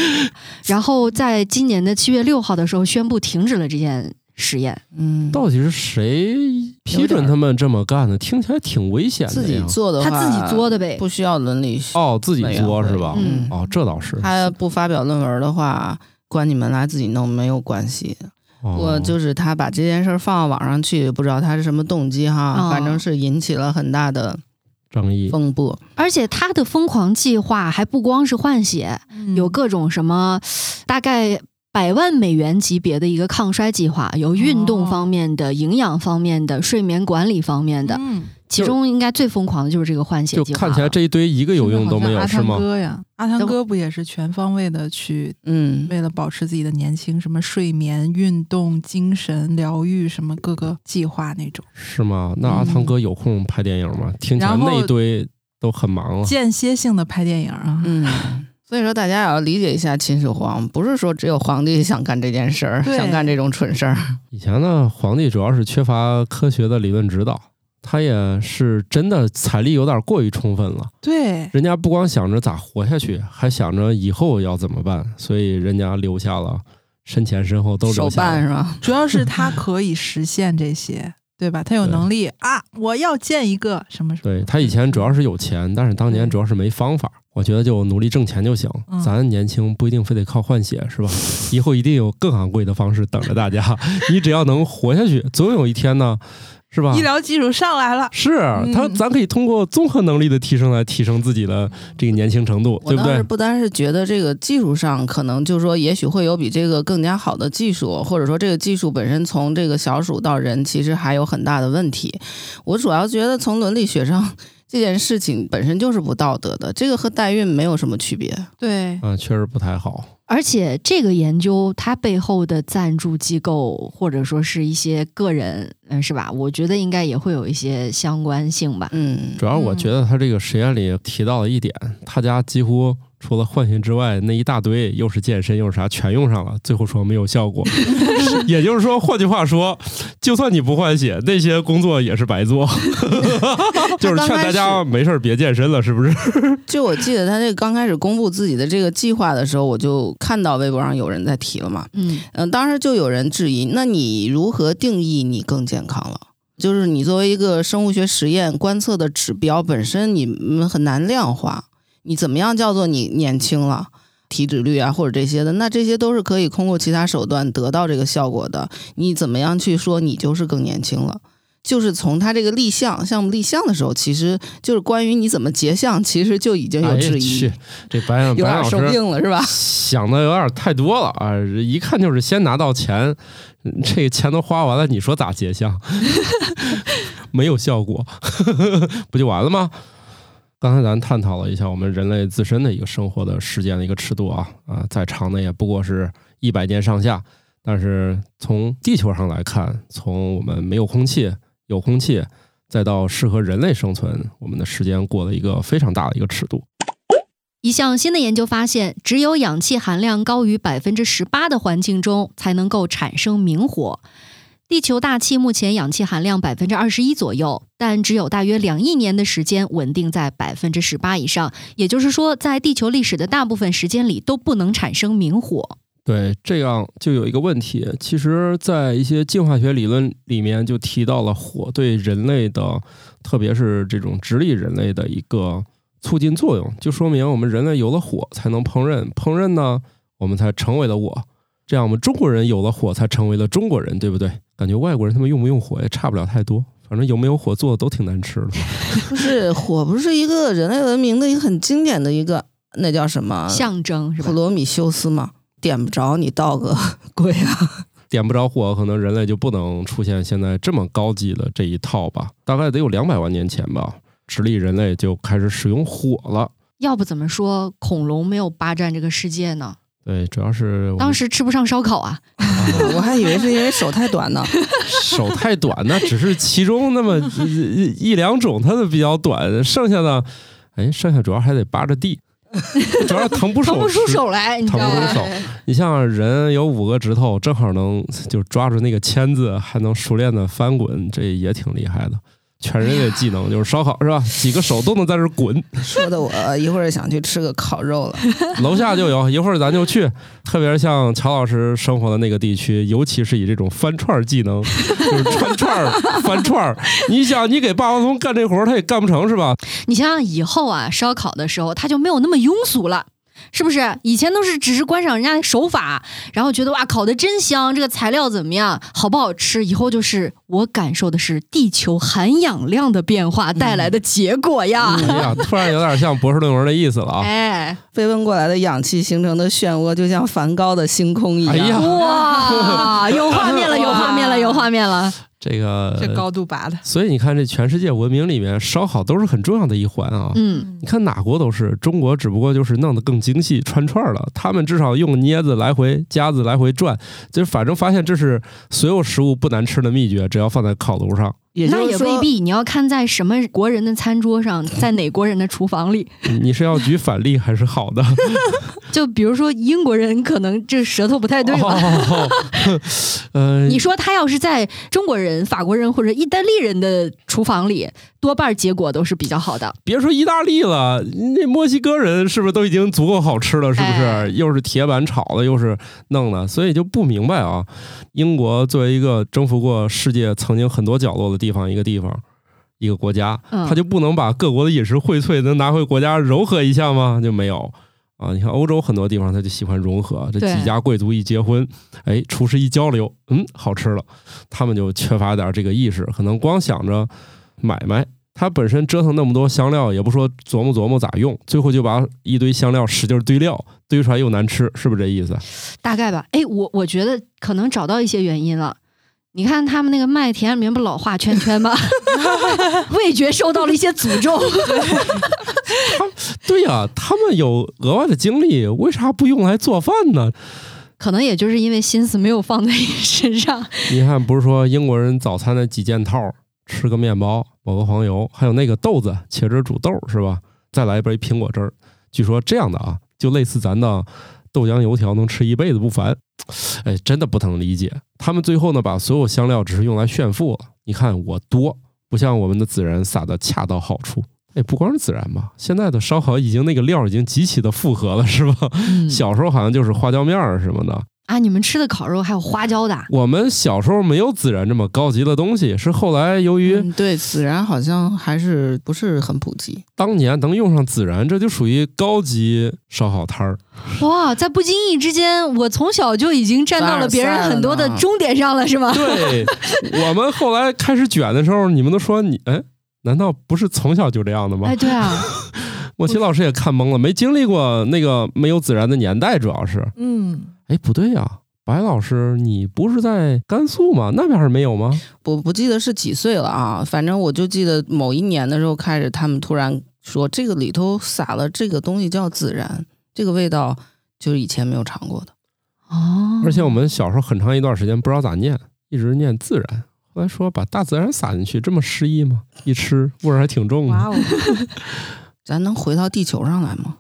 然后在今年的七月六号的时候宣布停止了这件实验。嗯，到底是谁批准他们这么干的？听起来挺危险的自己。做的话，他自己作的呗，不需要伦理学哦，自己作是吧？嗯哦，这倒是。他不发表论文的话，关你们来自己弄没有关系。哦我就是他把这件事儿放到网上去，不知道他是什么动机哈，哦反正是引起了很大的争议。风波。而且他的疯狂计划还不光是换血，嗯有各种什么大概。百万美元级别的一个抗衰计划，有运动方面的、营养方面的、睡眠管理方面的，嗯，其中应该最疯狂的就是这个换血计划。看起来这一堆一个有用都没有，是阿汤吗？哥呀，阿汤哥不也是全方位的去嗯，为了保持自己的年轻，什么睡眠、运动、精神疗愈，什么各个计划那种，是吗？那阿汤哥有空拍电影吗？听起来那一堆都很忙了。间歇性的拍电影啊。嗯，所以说大家也要理解一下秦始皇，不是说只有皇帝想干这件事儿，想干这种蠢事儿。以前呢，皇帝主要是缺乏科学的理论指导，他也是真的财力有点过于充分了。对，人家不光想着咋活下去，还想着以后要怎么办，所以人家留下了身前身后都留下了。办是吧？主要是他可以实现这些，对吧？他有能力啊！我要建一个什么什么。对他以前主要是有钱，但是当年主要是没方法。我觉得就努力挣钱就行，嗯咱年轻不一定非得靠换血，是吧？以后一定有更昂贵的方式等着大家。你只要能活下去，总有一天呢，是吧？医疗技术上来了，是他，嗯咱可以通过综合能力的提升来提升自己的这个年轻程度，对不对？我当时不单是觉得这个技术上可能就是说，也许会有比这个更加好的技术，或者说这个技术本身从这个小鼠到人，其实还有很大的问题。我主要觉得从伦理学上，这件事情本身就是不道德的，这个和代孕没有什么区别。对，嗯，确实不太好。而且这个研究它背后的赞助机构或者说是一些个人，嗯，是吧？我觉得应该也会有一些相关性吧。嗯，主要我觉得他这个实验里提到了一点，他家几乎除了换血之外，那一大堆又是健身又是啥，全用上了，最后说没有效果。也就是说，换句话说，就算你不换血，那些工作也是白做。就是劝大家没事儿别健身了，是不是？就我记得他这个刚开始公布自己的这个计划的时候，我就看到微博上有人在提了嘛。嗯，嗯，当时就有人质疑，那你如何定义你更健康了？就是你作为一个生物学实验观测的指标本身，你们很难量化。你怎么样叫做你年轻了？体脂率啊，或者这些的，那这些都是可以通过其他手段得到这个效果的。你怎么样去说你就是更年轻了？就是从他这个立项项目立项的时候，其实就是关于你怎么结项，其实就已经有质疑，哎、这白 有点生病了是吧？想的有点太多了啊！一看就是先拿到钱，这个钱都花完了，你说咋结项？没有效果，不就完了吗？刚才咱探讨了一下我们人类自身的一个生活的时间的一个尺度啊啊，再长的也不过是一百年上下。但是从地球上来看，从我们没有空气、有空气，再到适合人类生存，我们的时间过了一个非常大的一个尺度。一项新的研究发现，只有氧气含量高于百分之十八的环境中，才能够产生明火。地球大气目前氧气含量百分之二十一左右，但只有大约两亿年的时间稳定在百分之十八以上。也就是说，在地球历史的大部分时间里都不能产生明火。对，这样就有一个问题。其实，在一些进化学理论里面就提到了火对人类的，特别是这种直立人类的一个促进作用，就说明我们人类有了火才能烹饪，烹饪呢，我们才成为了我。这样，我们中国人有了火才成为了中国人，对不对？感觉外国人他们用不用火也差不了太多，反正有没有火做的都挺难吃的。不是火，不是一个人类文明的一个很经典的一个，那叫什么象征是吧普？罗米修斯嘛，点不着你倒个 鬼啊！点不着火，可能人类就不能出现现在这么高级的这一套吧？大概得有两百万年前吧，直立人类就开始使用火了。要不怎么说恐龙没有霸占这个世界呢？对，主要是当时吃不上烧烤啊。我还以为是因为手太短呢。手太短，那只是其中那么一 一两种它的比较短，剩下的，哎，剩下主要还得扒着地，主要是腾不手腾不出手来，你知道吗？腾不出手。你像人有五个指头，正好能就抓住那个签子，还能熟练的翻滚，这也挺厉害的。全人类技能就是烧烤是吧？几个手都能在这儿滚，说的我一会儿想去吃个烤肉了。楼下就有，一会儿咱就去。特别像乔老师生活的那个地区，尤其是以这种翻串儿技能，就是穿串儿、翻串儿。你想，你给霸王龙干这活儿，他也干不成是吧？你想想以后啊，烧烤的时候他就没有那么庸俗了。是不是以前都是只是观赏人家手法，然后觉得哇烤的真香，这个材料怎么样，好不好吃？以后就是我感受的是地球含氧量的变化带来的结果呀。哎呀，突然有点像博士论文的意思了啊！哎，飞奔过来的氧气形成的漩涡，就像梵高的星空一样。哎呀哇，有画面了，有画面了，有画面了。这个这高度拔的，所以你看，这全世界文明里面，烧烤都是很重要的一环啊。嗯，你看哪国都是，中国只不过就是弄得更精细，串串儿了。他们至少用镊子来回夹子来回转，就是反正发现这是所有食物不难吃的秘诀，只要放在烤炉上。那也那，也未必，你要看在什么国人的餐桌上，在哪国人的厨房里。你你是要举反例还是好的？就比如说英国人，可能这舌头不太对吧？哦，呃，你说他要是在中国人、法国人或者意大利人的厨房里，多半结果都是比较好的。别说意大利了，那墨西哥人是不是都已经足够好吃了？是不是？哎又是铁板炒的，又是弄的，所以就不明白啊。英国作为一个征服过世界曾经很多角落的地方，一个地方，一个国家，嗯他就不能把各国的饮食荟萃能拿回国家柔和一下吗？就没有。啊，你看欧洲很多地方，他就喜欢融合，这几家贵族一结婚，哎，厨师一交流，嗯，好吃了，他们就缺乏点这个意识，可能光想着买卖，他本身折腾那么多香料，也不说琢磨琢磨咋用，最后就把一堆香料使劲堆料，堆出来又难吃，是不是这意思？大概吧。哎，我我觉得可能找到一些原因了。你看他们那个麦田里面不老画圈圈吗？味觉受到了一些诅咒。对呀、他们有额外的精力，为啥不用来做饭呢？可能也就是因为心思没有放在身上。你看，不是说英国人早餐的几件套，吃个面包，抹个黄油，还有那个豆子茄汁煮豆是吧？再来一杯苹果汁儿。据说这样的啊，就类似咱的豆浆油条，能吃一辈子不烦。哎，真的不能理解。他们最后呢，把所有香料只是用来炫富了。你看我多，不像我们的孜然撒的恰到好处。哎，不光是孜然吧，现在的烧烤已经那个料已经极其的复合了，是吧？嗯小时候好像就是花椒面儿什么的，啊，你们吃的烤肉还有花椒的啊？我们小时候没有孜然这么高级的东西，是后来由于嗯对，孜然好像还是不是很普及。当年能用上孜然，这就属于高级烧烤摊儿。哇，在不经意之间，我从小就已经站到了别人很多的终点上了，是吗？对 我们后来开始卷的时候，你们都说你哎，难道不是从小就这样的吗哎，？对啊，莫奇老师也看懵了，没经历过那个没有孜然的年代，主要是。嗯，哎，不对呀、白老师，你不是在甘肃吗？那边儿没有吗？我不记得是几岁了啊，反正我就记得某一年的时候开始，他们突然说这个里头撒了这个东西叫孜然，这个味道就是以前没有尝过的。哦，而且我们小时候很长一段时间不知道咋念，一直念孜然。后来说把大自然撒进去，这么诗意吗？一吃味儿还挺重的。哇哦，咱能回到地球上来吗？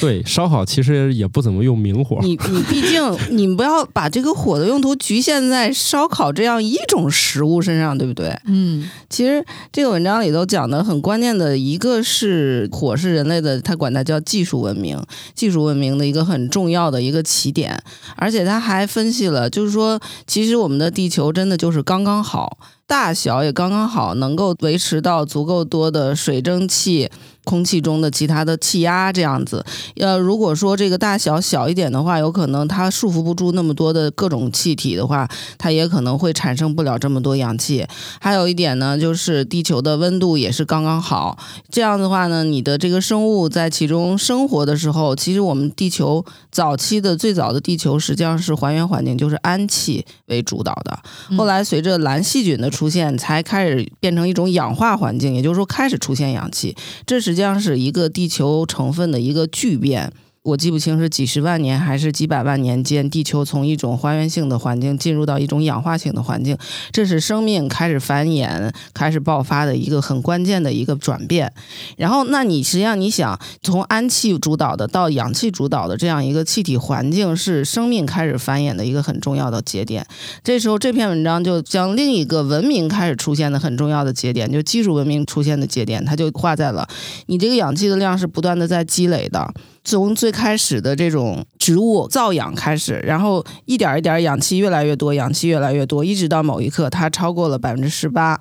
对，烧烤其实也不怎么用明火。你你毕竟 你不要把这个火的用途局限在烧烤这样一种食物身上，对不对？嗯其实这个文章里头讲的很关键的一个是火是人类的，他管它叫技术文明，技术文明的一个很重要的一个起点，而且他还分析了，就是说，其实我们的地球真的就是刚刚好，大小也刚刚好，能够维持到足够多的水蒸气。空气中的其他的气压这样子，呃，如果说这个大小小一点的话，有可能它束缚不住那么多的各种气体的话，它也可能会产生不了这么多氧气。还有一点呢，就是地球的温度也是刚刚好。这样的话呢，你的这个生物在其中生活的时候，其实我们地球早期的最早的地球实际上是还原环境，就是氨气为主导的。嗯后来随着蓝细菌的出现，才开始变成一种氧化环境，也就是说开始出现氧气。这实际上是一个地球成分的一个巨变。我记不清是几十万年还是几百万年间，地球从一种还原性的环境进入到一种氧化性的环境，这是生命开始繁衍、开始爆发的一个很关键的一个转变。然后，那你实际上你想从氨气主导的到氧气主导的这样一个气体环境，是生命开始繁衍的一个很重要的节点。这时候，这篇文章就将另一个文明开始出现的很重要的节点，就技术文明出现的节点，它就画在了你这个氧气的量是不断的在积累的。从最开始的这种植物造氧开始，然后一点一点氧气越来越多，氧气越来越多，一直到某一刻它超过了百分之十八，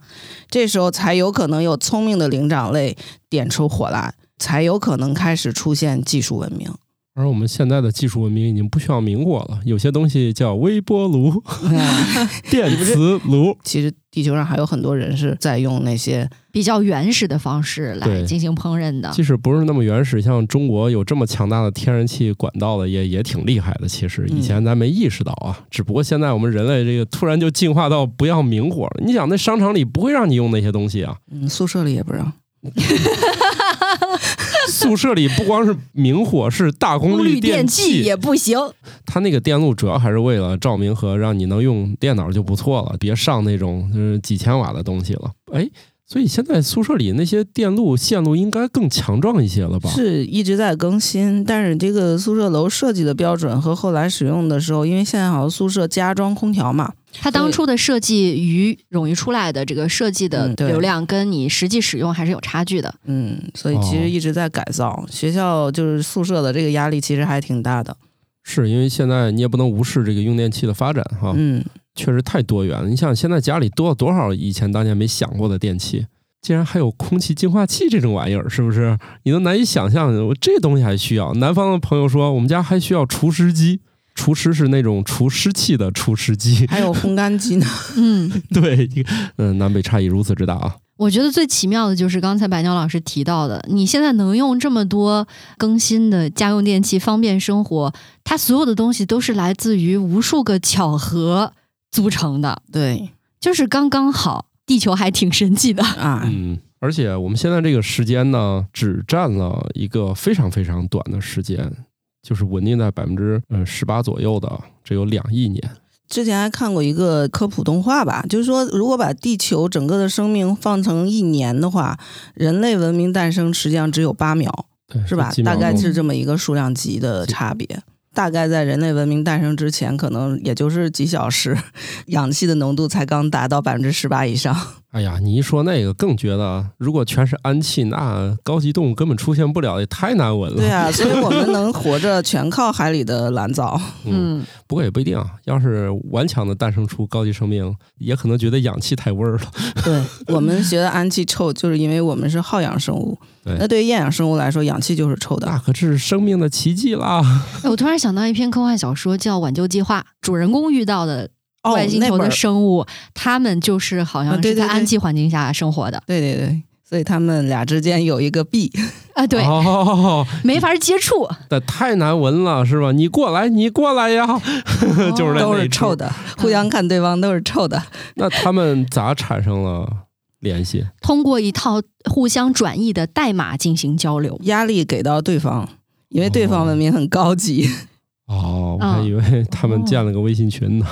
这时候才有可能有聪明的灵长类点出火来，才有可能开始出现技术文明。而我们现在的技术文明已经不需要明火了，有些东西叫微波炉、电磁炉。其实地球上还有很多人是在用那些比较原始的方式来进行烹饪的。即使不是那么原始，像中国有这么强大的天然气管道的，也也挺厉害的。其实以前咱没意识到啊，只不过现在我们人类这个突然就进化到不要明火了。你想，那商场里不会让你用那些东西啊，嗯，宿舍里也不让。宿舍里不光是明火，是大功功率电电器也不行。它那个电路主要还是为了照明和让你能用电脑就不错了，别上那种就是几千瓦的东西了。哎，所以现在宿舍里那些电路线路应该更强壮一些了吧？是一直在更新，但是这个宿舍楼设计的标准和后来使用的时候，因为现在好像宿舍加装空调嘛，它当初的设计与冗余出来的这个设计的流量，跟你实际使用还是有差距的。嗯，所以其哦实一直在改造、学校，就是宿舍的这个压力其实还挺大的。是因为现在你也不能无视这个用电器的发展哈，嗯，确实太多元了。你想现在家里多了多少以前当年没想过的电器，竟然还有空气净化器这种玩意儿，是不是？你都难以想象，我这东西还需要。南方的朋友说，我们家还需要除湿机。除湿是那种除湿器的除湿机，还有烘干机呢。嗯，对，嗯，南北差异如此之大啊！我觉得最奇妙的就是刚才白鸟老师提到的，你现在能用这么多更新的家用电器方便生活，它所有的东西都是来自于无数个巧合组成的，对就是刚刚好。地球还挺神奇的，啊，嗯，而且我们现在这个时间呢，只占了一个非常非常短的时间，就是稳定在百分之呃十八左右的，只有两亿年。之前还看过一个科普动画吧，就是说，如果把地球整个的生命放成一年的话，人类文明诞生实际上只有八秒，对，是吧大概是这么一个数量级的差别。大概在人类文明诞生之前，可能也就是几小时，氧气的浓度才刚达到百分之十八以上。哎呀，你一说那个，更觉得如果全是氨气，那高级动物根本出现不了，也太难闻了。对啊，所以我们能活着全靠海里的蓝藻。嗯，不过也不一定啊。要是顽强的诞生出高级生命，也可能觉得氧气太味儿了。对我们觉得氨气臭，就是因为我们是好氧生物。对那对于厌氧生物来说，氧气就是臭的。那可是生命的奇迹啦！哎我突然想到一篇科幻小说叫《挽救计划》，主人公遇到的哦外星球的生物，他们就是好像是在氨气环境下生活的对对对，所以他们俩之间有一个壁。啊，对，哦，没法接触。那太难闻了，是吧？你过来，你过来呀！就是那都。是臭的，互相看对方都是臭的。那他们咋产生了联系？通过一套互相转译的代码进行交流。压力给到对方，因为对方文明很高级。哦，我还嗯以为他们建了个微信群呢。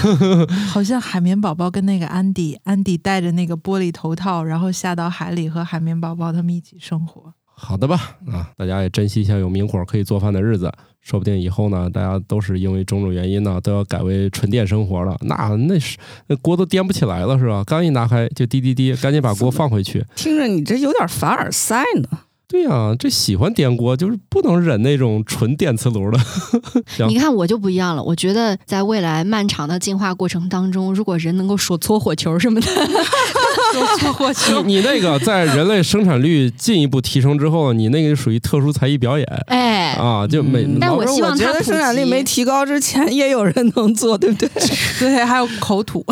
好像海绵宝宝跟那个安迪，安迪戴着那个玻璃头套，然后下到海里和海绵宝宝他们一起生活。好的吧，啊，大家也珍惜一下有明火可以做饭的日子，说不定以后呢，大家都是因为种种原因呢，都要改为纯电生活了。那那是那锅都颠不起来了，是吧？刚一拿开就滴滴滴，赶紧把锅放回去。听着你这有点凡尔赛呢。对呀、这喜欢颠锅就是不能忍那种纯电磁炉的。行你看我就不一样了，我觉得在未来漫长的进化过程当中，如果人能够说搓火球什么的，手搓火球，你那个在人类生产率进一步提升之后，你那个属于特殊才艺表演哎，啊，就每、嗯但我希望我觉它普得生产力没提高之前，也有人能做，对不对？对，还有口吐。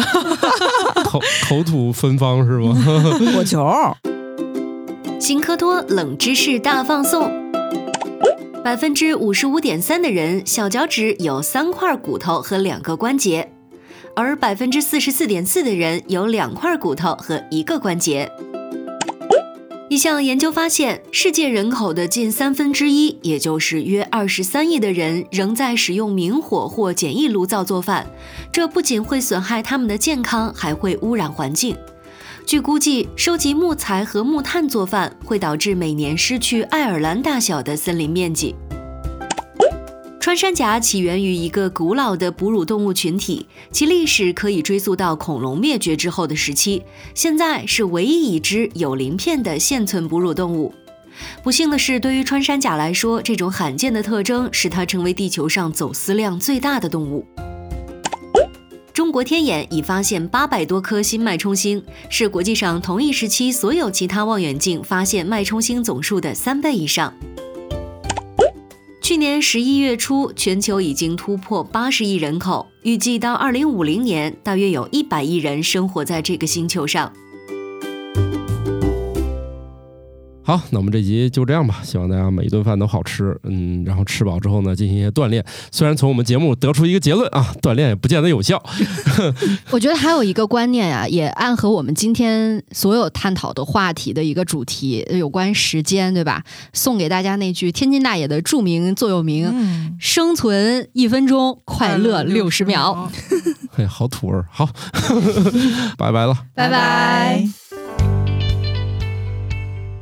口口吐芬芳是吗？火球，新科多冷知识大放送。百分之五十五点三的人小脚趾有三块骨头和两个关节，而百分之四十四点四的人有两块骨头和一个关节。一项研究发现，世界人口的近三分之一，也就是约二十三亿的人，仍在使用明火或简易炉灶做饭。这不仅会损害他们的健康，还会污染环境。据估计，收集木材和木炭做饭会导致每年失去爱尔兰大小的森林面积。穿山甲起源于一个古老的哺乳动物群体，其历史可以追溯到恐龙灭绝之后的时期，现在是唯一已知有鳞片的现存哺乳动物。不幸的是，对于穿山甲来说，这种罕见的特征使它成为地球上走私量最大的动物。中国天眼已发现八百多颗新脉冲星，是国际上同一时期所有其他望远镜发现脉冲星总数的三倍以上。去年十一月初，全球已经突破八十亿人口，预计到二零五零年，大约有一百亿人生活在这个星球上。好，那我们这集就这样吧。希望大家每一顿饭都好吃，嗯，然后吃饱之后呢，进行一些锻炼。虽然从我们节目得出一个结论啊，锻炼也不见得有效。我觉得还有一个观念啊、也暗合我们今天所有探讨的话题的一个主题，有关时间，对吧？送给大家那句天津大爷的著名座右铭：嗯，生存一分钟，快乐六十秒。。嘿，好土味儿。好，拜拜了。拜拜。